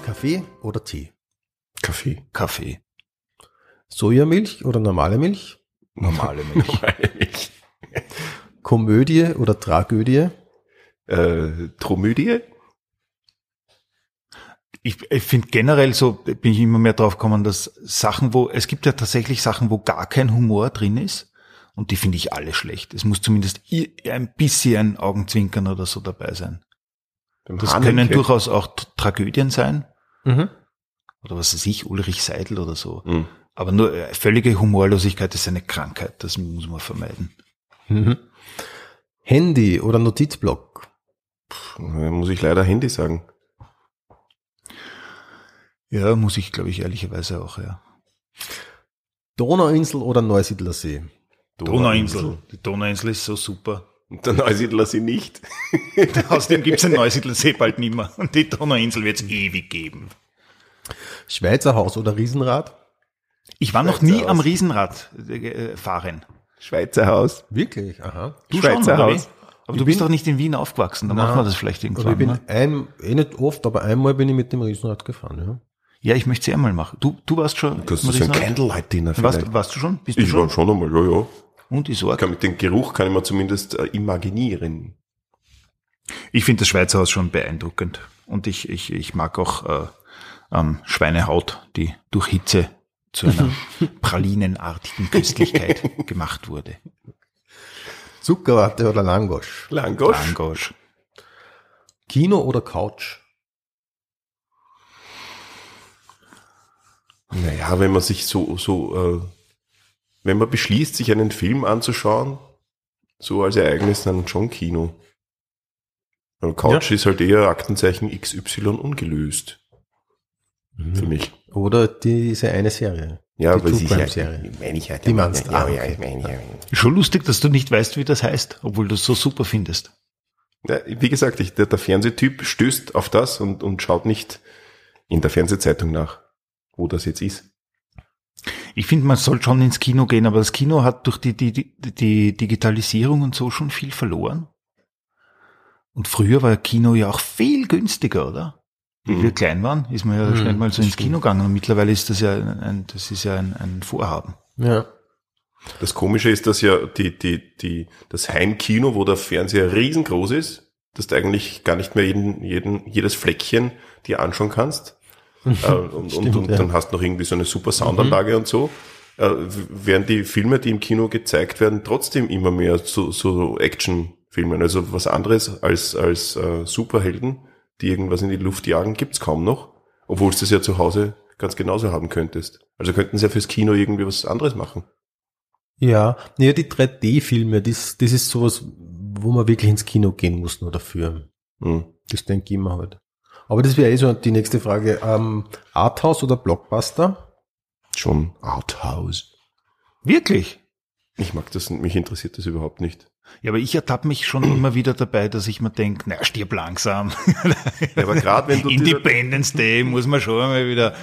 Kaffee oder Tee. Kaffee. Kaffee, Sojamilch oder normale Milch? normale Milch. Komödie oder Tragödie? äh, Tromödie? ich, ich finde generell so, bin ich immer mehr drauf gekommen, dass Sachen, wo, es gibt ja tatsächlich Sachen, wo gar kein Humor drin ist. Und die finde ich alle schlecht. Es muss zumindest ein bisschen Augenzwinkern oder so dabei sein. Beim Das Haneke. können durchaus auch Tragödien sein. Mhm. Oder was weiß ich, Ulrich Seidel oder so. Mhm. Aber nur äh, völlige Humorlosigkeit ist eine Krankheit. Das muss man vermeiden. Mhm. Handy oder Notizblock? Äh, Muss ich leider Handy sagen. Ja, muss ich, glaube ich, ehrlicherweise auch, ja. Donauinsel oder Neusiedlersee? Donauinsel. Die Donauinsel ist so super. Und der Neusiedler sie nicht. Außerdem gibt's den Neusiedlersee bald nimmer. Und die Donauinsel wird's ewig geben. Schweizer Haus oder Riesenrad? Ich war noch nie am. Riesenrad äh, fahren. Schweizer Haus. Wirklich? Aha. Du Schweizer Haus. Aber du bist doch nicht in Wien aufgewachsen, da machen wir das vielleicht Aber irgendwann. ich bin ne? ein, eh nicht oft, aber einmal bin ich mit dem Riesenrad gefahren, ja. Ja, ich möchte es einmal machen. Du, du warst schon. Kannst du so ein? Candlelight-Dinner warst, warst du schon? Bist du ich schon? war schon einmal, ja, ja. Und die Ich Sorge? kann mit dem Geruch kann ich mir zumindest äh, imaginieren. Ich finde das Schweizer Haus schon beeindruckend. Und ich, ich, ich mag auch äh, ähm, Schweinehaut, die durch Hitze zu einer pralinenartigen Köstlichkeit gemacht wurde. Zuckerwatte oder Langosch? Langosch? Langosch. Kino oder Couch? Naja, wenn man sich so, so, äh, wenn man beschließt, sich einen Film anzuschauen, so als Ereignis, dann schon Kino. Weil Couch ist halt eher Aktenzeichen XY ungelöst. Für mich. Oder diese eine Serie? Ja, die aber Crime ist ja, Serie. meine ich halt. Die meinst ja, du? ja, Ah, ja, okay. meine ich ja. Schon lustig, dass du nicht weißt, wie das heißt, obwohl du es so super findest. Ja, wie gesagt, ich, der, der Fernsehtyp stößt auf das und, und schaut nicht in der Fernsehzeitung nach, wo das jetzt ist. Ich finde, man soll schon ins Kino gehen, aber das Kino hat durch die, die, die, die Digitalisierung und so schon viel verloren. Und früher war Kino ja auch viel günstiger, oder? Wie Mhm. wir klein waren, ist man ja Mhm, schnell mal so ins stimmt. Kino gegangen und mittlerweile ist das ja ein, das ist ja ein, ein Vorhaben. Ja. Das Komische ist, dass ja die, die, die, das Heimkino, wo der Fernseher riesengroß ist, dass du eigentlich gar nicht mehr jeden, jeden, jedes Fleckchen dir anschauen kannst. äh, und Stimmt, und, und ja. dann hast du noch irgendwie so eine super Soundanlage und so. Äh, w- während die Filme, die im Kino gezeigt werden, trotzdem immer mehr so, so Actionfilme. Also was anderes als, als äh, Superhelden, die irgendwas in die Luft jagen, gibt's kaum noch. Obwohl du das ja zu Hause ganz genauso haben könntest. Also könnten sie ja fürs Kino irgendwie was anderes machen. Ja, ja, die 3D-Filme, das, das ist sowas, wo man wirklich ins Kino gehen muss nur dafür. Hm. Das denke ich mir halt. Aber das wäre eh so die nächste Frage. Ähm, Arthouse oder Blockbuster? Schon Arthouse. Wirklich? Ich mag das, mich interessiert das überhaupt nicht. Ja, aber ich ertappe mich schon immer wieder dabei, dass ich mir denke, na, stirb langsam. Ja, aber gerade wenn du Independence Day muss man schon mal wieder.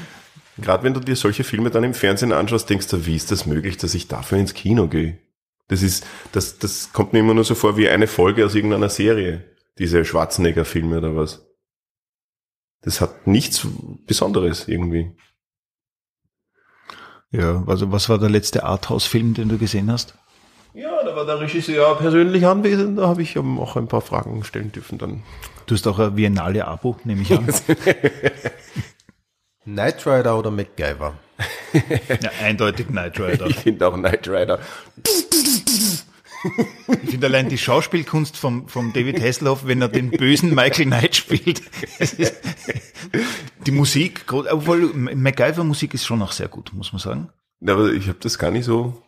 gerade wenn du dir solche Filme dann im Fernsehen anschaust, denkst du, wie ist das möglich, dass ich dafür ins Kino gehe? Das ist, das, das kommt mir immer nur so vor wie eine Folge aus irgendeiner Serie. Diese Schwarzenegger-Filme oder was. Das hat nichts Besonderes irgendwie. Ja, also was war der letzte Arthouse-Film, den du gesehen hast? Ja, da war der Regisseur persönlich anwesend, da habe ich ihm auch ein paar Fragen stellen dürfen dann. Du hast auch ein Biennale-Abo, nehme ich an. Knight Rider oder MacGyver? ja, eindeutig Knight Rider. Ich finde auch Knight Rider. Ich finde allein die Schauspielkunst vom, vom David Hasselhoff, wenn er den bösen Michael Knight spielt. ist- die Musik, obwohl MacGyver-Musik ist schon auch sehr gut, muss man sagen. Ja, aber ich habe das gar nicht so.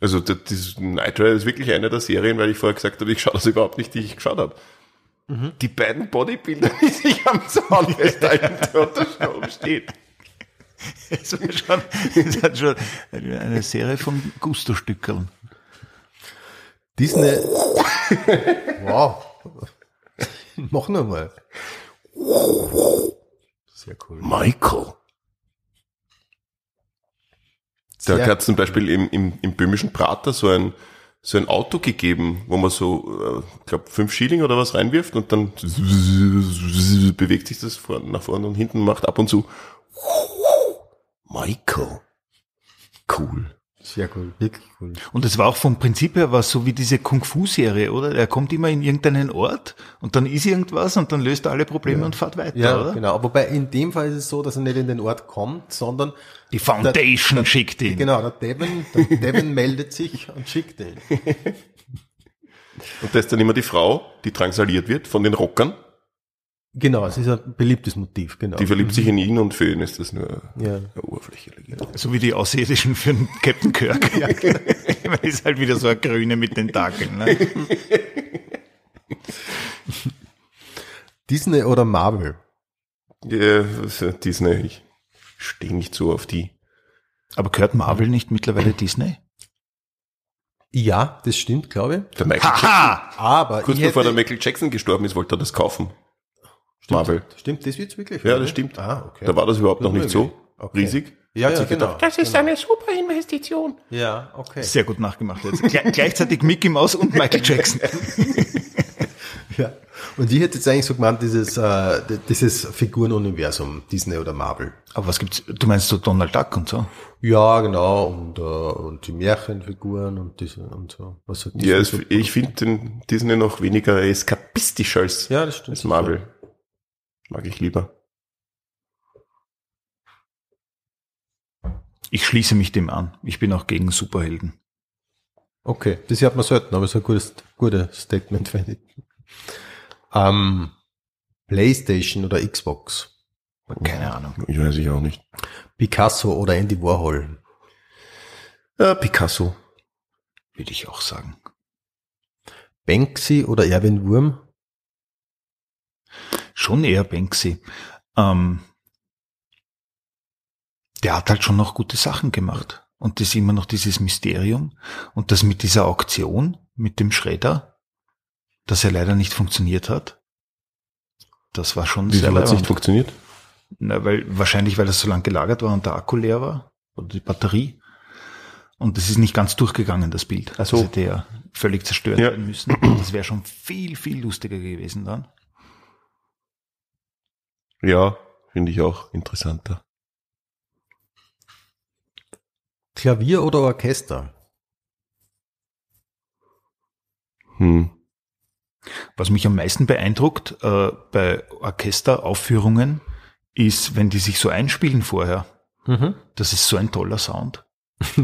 Also das, das Knight Rider ist wirklich eine der Serien, weil ich vorher gesagt habe, ich schaue das überhaupt nicht, die ich geschaut habe. Die beiden Bodybuilder, die sich am Zaun festhalten, der unter Strom steht. Es war schon, es hat schon eine Serie von Gusto-Stückeln. Disney. wow. Mach noch mal. Sehr cool. Michael. Da hat zum Beispiel im, im, im böhmischen Prater so ein, so ein Auto gegeben, wo man so, äh, ich glaube, fünf Schilling oder was reinwirft und dann bewegt sich das nach vorne und hinten macht ab und zu Michael. Cool. Sehr cool. Wirklich cool. Und es war auch vom Prinzip her was so wie diese Kung-Fu-Serie, oder? Er kommt immer in irgendeinen Ort und dann ist irgendwas und dann löst er alle Probleme und fährt weiter, Ja, oder? genau. Wobei in dem Fall ist es so, dass er nicht in den Ort kommt, sondern Die Foundation schickt ihn. genau, der Devin, der Devin meldet sich und schickt ihn. Und da ist dann immer die Frau, die drangsaliert wird von den Rockern. Genau, es ist ein beliebtes Motiv, genau. Die verliebt sich in ihn und für ihn ist das nur Ja. eine oberflächliche So wie die Außerirdischen für den Captain Kirk. Ja, Man ist halt wieder so ein Grüne mit den Tentakeln. Ne? Disney oder Marvel? Ja, Disney, ich stehe nicht so auf die. Aber gehört Marvel nicht mittlerweile Disney? Ja, das stimmt, glaube ich. Der Michael Jackson, Haha! Aber kurz ich bevor der Michael Jackson gestorben ist, wollte er das kaufen. Marvel. stimmt, das wird's wirklich. Ja, oder? das stimmt. Ah, okay. Da war das überhaupt noch nicht so Okay. riesig. Ja, ja, genau. gedacht, das ist eine super Investition. Ja, okay. Sehr gut nachgemacht jetzt. Gle gleichzeitig Mickey Mouse und Michael Jackson. Ja. Und ich hätte jetzt eigentlich so gemeint, dieses, äh, dieses Figurenuniversum, Disney oder Marvel. Aber was gibt's? Du meinst so Donald Duck und so? Ja, genau. Und, äh, und die Märchenfiguren und diese und so. Was so Ja, es, ich finde den Disney noch weniger eskapistisch als, ja, das stimmt. als Marvel. Mag ich lieber. Ich schließe mich dem an. Ich bin auch gegen Superhelden. Okay, das hat man selten, aber so ein gutes, gutes Statement, finde ich. Ähm, Playstation oder Xbox? Keine Ahnung. Ich weiß ich auch nicht. Picasso oder Andy Warhol? Äh, Picasso. Würde ich auch sagen. Banksy oder Erwin Wurm? Schon eher Banksy. Ähm, der hat halt schon noch gute Sachen gemacht. Und das ist immer noch dieses Mysterium. Und das mit dieser Auktion, mit dem Schredder, dass er leider nicht funktioniert hat. Das war schon Wieso sehr hat es nicht funktioniert? Na, weil, wahrscheinlich, weil das so lang gelagert war und der Akku leer war. Oder die Batterie. Und das ist nicht ganz durchgegangen, das Bild. Ach so. Das hätte ja völlig zerstört Ja. werden müssen. Das wäre schon viel, viel lustiger gewesen dann. Ja, finde ich auch interessanter. Klavier oder Orchester? Hm. Was mich am meisten beeindruckt äh, bei Orchesteraufführungen ist, wenn die sich so einspielen vorher. Mhm. Das ist so ein toller Sound.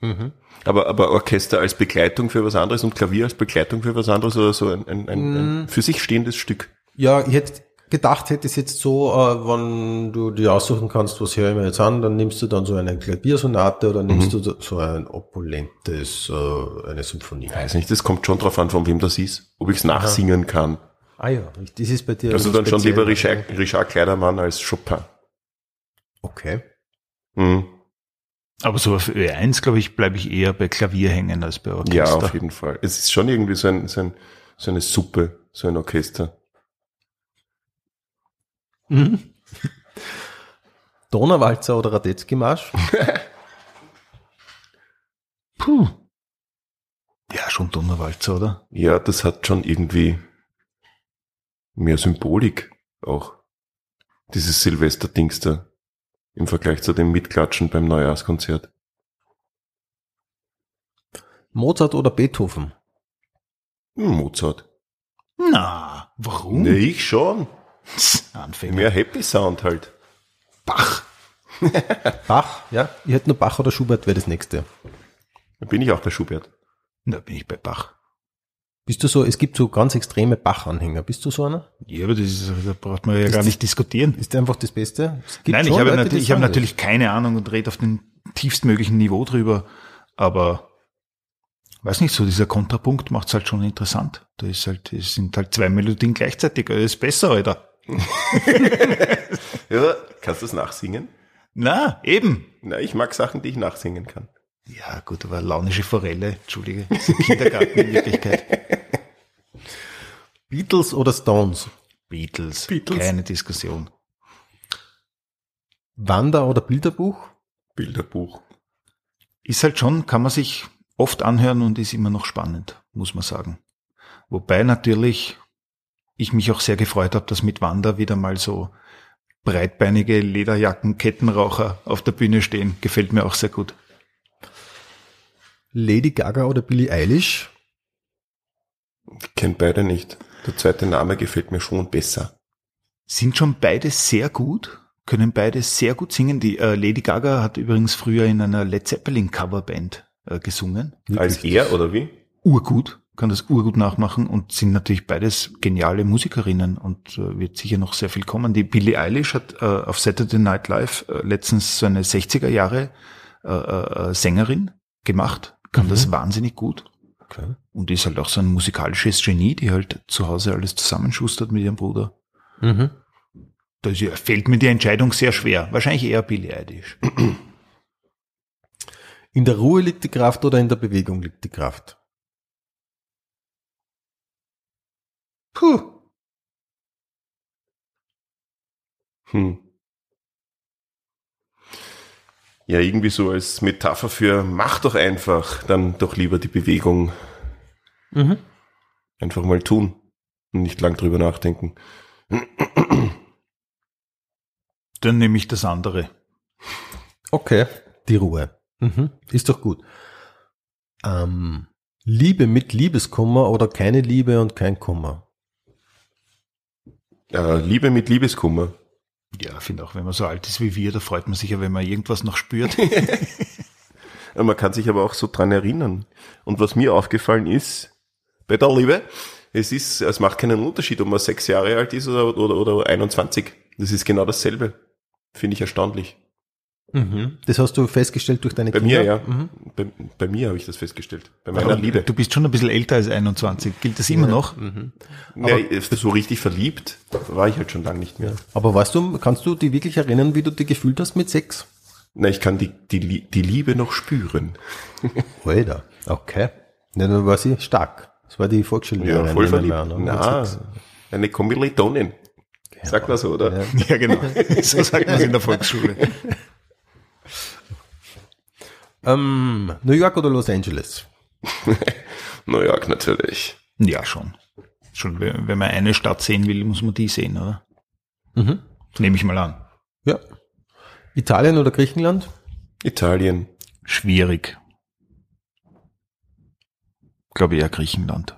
Mhm. Aber, aber Orchester als Begleitung für was anderes und Klavier als Begleitung für was anderes oder so ein, ein, ein, ein für sich stehendes Stück. Ja, ich hätte gedacht, hätte es jetzt so, äh, wenn du dir aussuchen kannst, was höre ich mir jetzt an, dann nimmst du dann so eine Klaviersonate oder nimmst du so ein opulentes, äh, eine Symphonie. Ich weiß nicht, das kommt schon drauf an, von wem das ist. Ob ich es nachsingen kann. Ah ja, das ist bei dir. Also dann schon lieber Richard, Richard Kleidermann als Chopin. Okay. Mhm. Aber so auf Ö1, glaube ich, bleibe ich eher bei Klavier hängen als bei Orchester. Ja, auf jeden Fall. Es ist schon irgendwie so, ein, so, ein, so eine Suppe, so ein Orchester. Mhm. Donauwalzer oder Radetzky-Marsch? Puh. Ja, schon Donnerwalzer, oder? Ja, das hat schon irgendwie mehr Symbolik auch. Dieses Silvester-Dings da. Im Vergleich zu dem Mitklatschen beim Neujahrskonzert. Mozart oder Beethoven? Hm, Mozart. Na, warum? Nee, ich schon. Anfänger. Mehr Happy Sound halt. Bach. Bach, ja. Ich hätte nur Bach oder Schubert wäre das nächste. Da bin ich auch bei Schubert. Da bin ich bei Bach. Bist du so, es gibt so ganz extreme Bach-Anhänger. Bist du so einer? Ja, aber das ist, da braucht man ja Ist gar das- nicht diskutieren. Ist einfach das Beste? Es gibt Nein, ich habe, Leute, nat ich habe natürlich keine Ahnung und rede auf dem tiefstmöglichen Niveau drüber, aber weiß nicht, so dieser Kontrapunkt macht es halt schon interessant. Da ist halt, es sind halt zwei Melodien gleichzeitig, das ist besser, Alter. Ja, kannst du es nachsingen? Na, eben. Na, ich mag Sachen, die ich nachsingen kann. Ja, gut, aber launische Forelle, entschuldige, das ist ein Kindergarten in Wirklichkeit. Beatles oder Stones? Beatles, Beatles. keine Diskussion. Wander- oder Bilderbuch? Bilderbuch. Ist halt schon, kann man sich oft anhören und ist immer noch spannend, muss man sagen. Wobei natürlich ich mich auch sehr gefreut habe, dass mit Wanda wieder mal so breitbeinige Lederjacken, Kettenraucher auf der Bühne stehen. Gefällt mir auch sehr gut. Lady Gaga oder Billie Eilish? Ich kenn beide nicht. Der zweite Name gefällt mir schon besser. Sind schon beide sehr gut, können beide sehr gut singen. Die äh, Lady Gaga hat übrigens früher in einer Led Zeppelin Coverband äh, gesungen. Als er oder wie? urgut, kann das urgut nachmachen und sind natürlich beides geniale Musikerinnen und äh, wird sicher noch sehr viel kommen. Die Billie Eilish hat äh, auf Saturday Night Live äh, letztens so eine 60er Jahre äh, äh, Sängerin gemacht, kann das wahnsinnig gut Okay. und ist halt auch so ein musikalisches Genie, die halt zu Hause alles zusammenschustert mit ihrem Bruder. Mhm. Da fällt mir die Entscheidung sehr schwer. Wahrscheinlich eher Billie Eilish. In der Ruhe liegt die Kraft oder in der Bewegung liegt die Kraft? Puh. Hm. Ja, irgendwie so als Metapher für mach doch einfach, dann doch lieber die Bewegung Mhm. einfach mal tun. und nicht lang drüber nachdenken. Dann nehme ich das andere. Okay, die Ruhe. Mhm. Ist doch gut. Ähm, Liebe mit Liebeskummer oder keine Liebe und kein Kummer? Äh, Liebe mit Liebeskummer. Ja, finde auch, wenn man so alt ist wie wir, da freut man sich ja, wenn man irgendwas noch spürt. Man kann sich aber auch so dran erinnern. Und was mir aufgefallen ist, bei der Liebe, es ist, es macht keinen Unterschied, ob man sechs Jahre alt ist oder, oder, oder 21. Das ist genau dasselbe. Finde ich erstaunlich. Mhm. Das hast du festgestellt durch deine Bei Kinder? mir, ja. Mhm. Bei, bei mir habe ich das festgestellt. Bei meiner Liebe. Du bist schon ein bisschen älter als 21. Gilt das immer noch? Ja, so richtig verliebt war ich halt schon lange nicht mehr. Aber weißt du, kannst du dich wirklich erinnern, wie du dich gefühlt hast mit Sex? Na, ich kann die, die, die Liebe noch spüren. Alter, okay. Ja, dann war sie stark. Das war die Volksschullehrerin. Ja, voll verliebt. oder? Na, eine Kommilitonin. Sagt man so, oder? Ja, genau. So sagt man es in der Volksschule. Ähm, New York oder Los Angeles? New York natürlich. Ja, schon. Schon, wenn man eine Stadt sehen will, muss man die sehen, oder? Mhm. Nehme ich mal an. Ja. Italien oder Griechenland? Italien. Schwierig. Glaube eher Griechenland.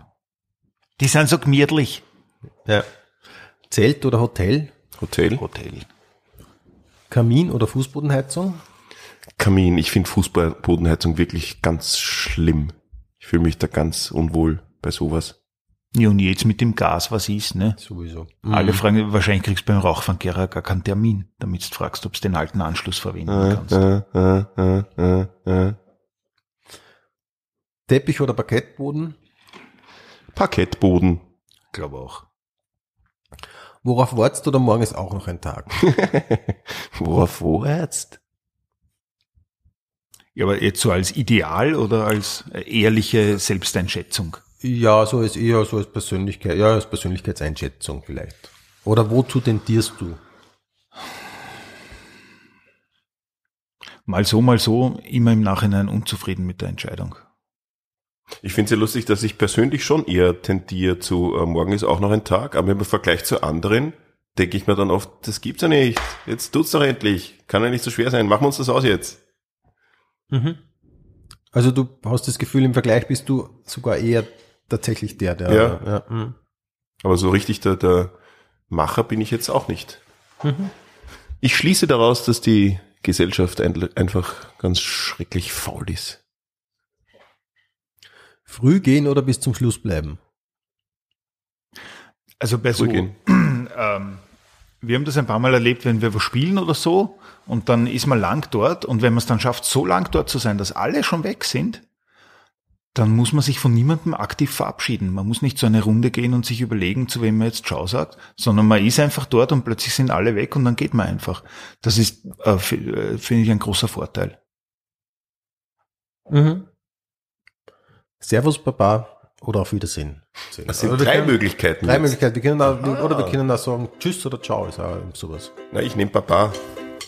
Die sind so gemütlich. Ja. Zelt oder Hotel? Hotel. Hotel. Kamin oder Fußbodenheizung? Kamin. Ich finde Fußbodenheizung wirklich ganz schlimm. Ich fühle mich da ganz unwohl bei sowas. Ja, und jetzt mit dem Gas, was ist, ne? Sowieso. Alle fragen, wahrscheinlich kriegst du beim Rauchfangkehrer gar keinen Termin, damit du fragst, ob du den alten Anschluss verwenden Äh, kannst. äh, äh, äh, äh, äh. Teppich oder Parkettboden? Parkettboden. Glaube auch. Worauf wartest du oder morgen ist auch noch ein Tag? Worauf jetzt? Ja, aber jetzt so als Ideal oder als äh, ehrliche Selbsteinschätzung? Ja, so ist eher so als Persönlichkeit, ja, als Persönlichkeitseinschätzung vielleicht. Oder wozu tendierst du? Mal so, mal so, immer im Nachhinein unzufrieden mit der Entscheidung. Ich finde es ja lustig, dass ich persönlich schon eher tendiere zu, äh, morgen ist auch noch ein Tag, aber im Vergleich zu anderen denke ich mir dann oft, das gibt's ja nicht. Jetzt tut's doch endlich. Kann ja nicht so schwer sein. Machen wir uns das aus jetzt. Also du hast das Gefühl, im Vergleich bist du sogar eher tatsächlich der, der. Ja. ja mhm. Aber so richtig der, der Macher bin ich jetzt auch nicht. Ich schließe daraus, dass die Gesellschaft ein, einfach ganz schrecklich faul ist. Früh gehen oder bis zum Schluss bleiben? Also bei so, Zurückgehen. ähm, wir haben das ein paar Mal erlebt, wenn wir was spielen oder so, und dann ist man lang dort, und wenn man es dann schafft, so lang dort zu sein, dass alle schon weg sind, dann muss man sich von niemandem aktiv verabschieden. Man muss nicht so eine Runde gehen und sich überlegen, zu wem man jetzt Ciao sagt, sondern man ist einfach dort und plötzlich sind alle weg und dann geht man einfach. Das ist, äh, äh, finde ich, ein großer Vorteil. Mhm. Servus, Baba oder auf Wiedersehen. Das sind Oder wir drei können- Möglichkeiten. Drei jetzt. Möglichkeiten. Wir können auch, Oder wir können auch sagen Tschüss oder Ciao, ist auch sowas. Na, ich nehme Papa.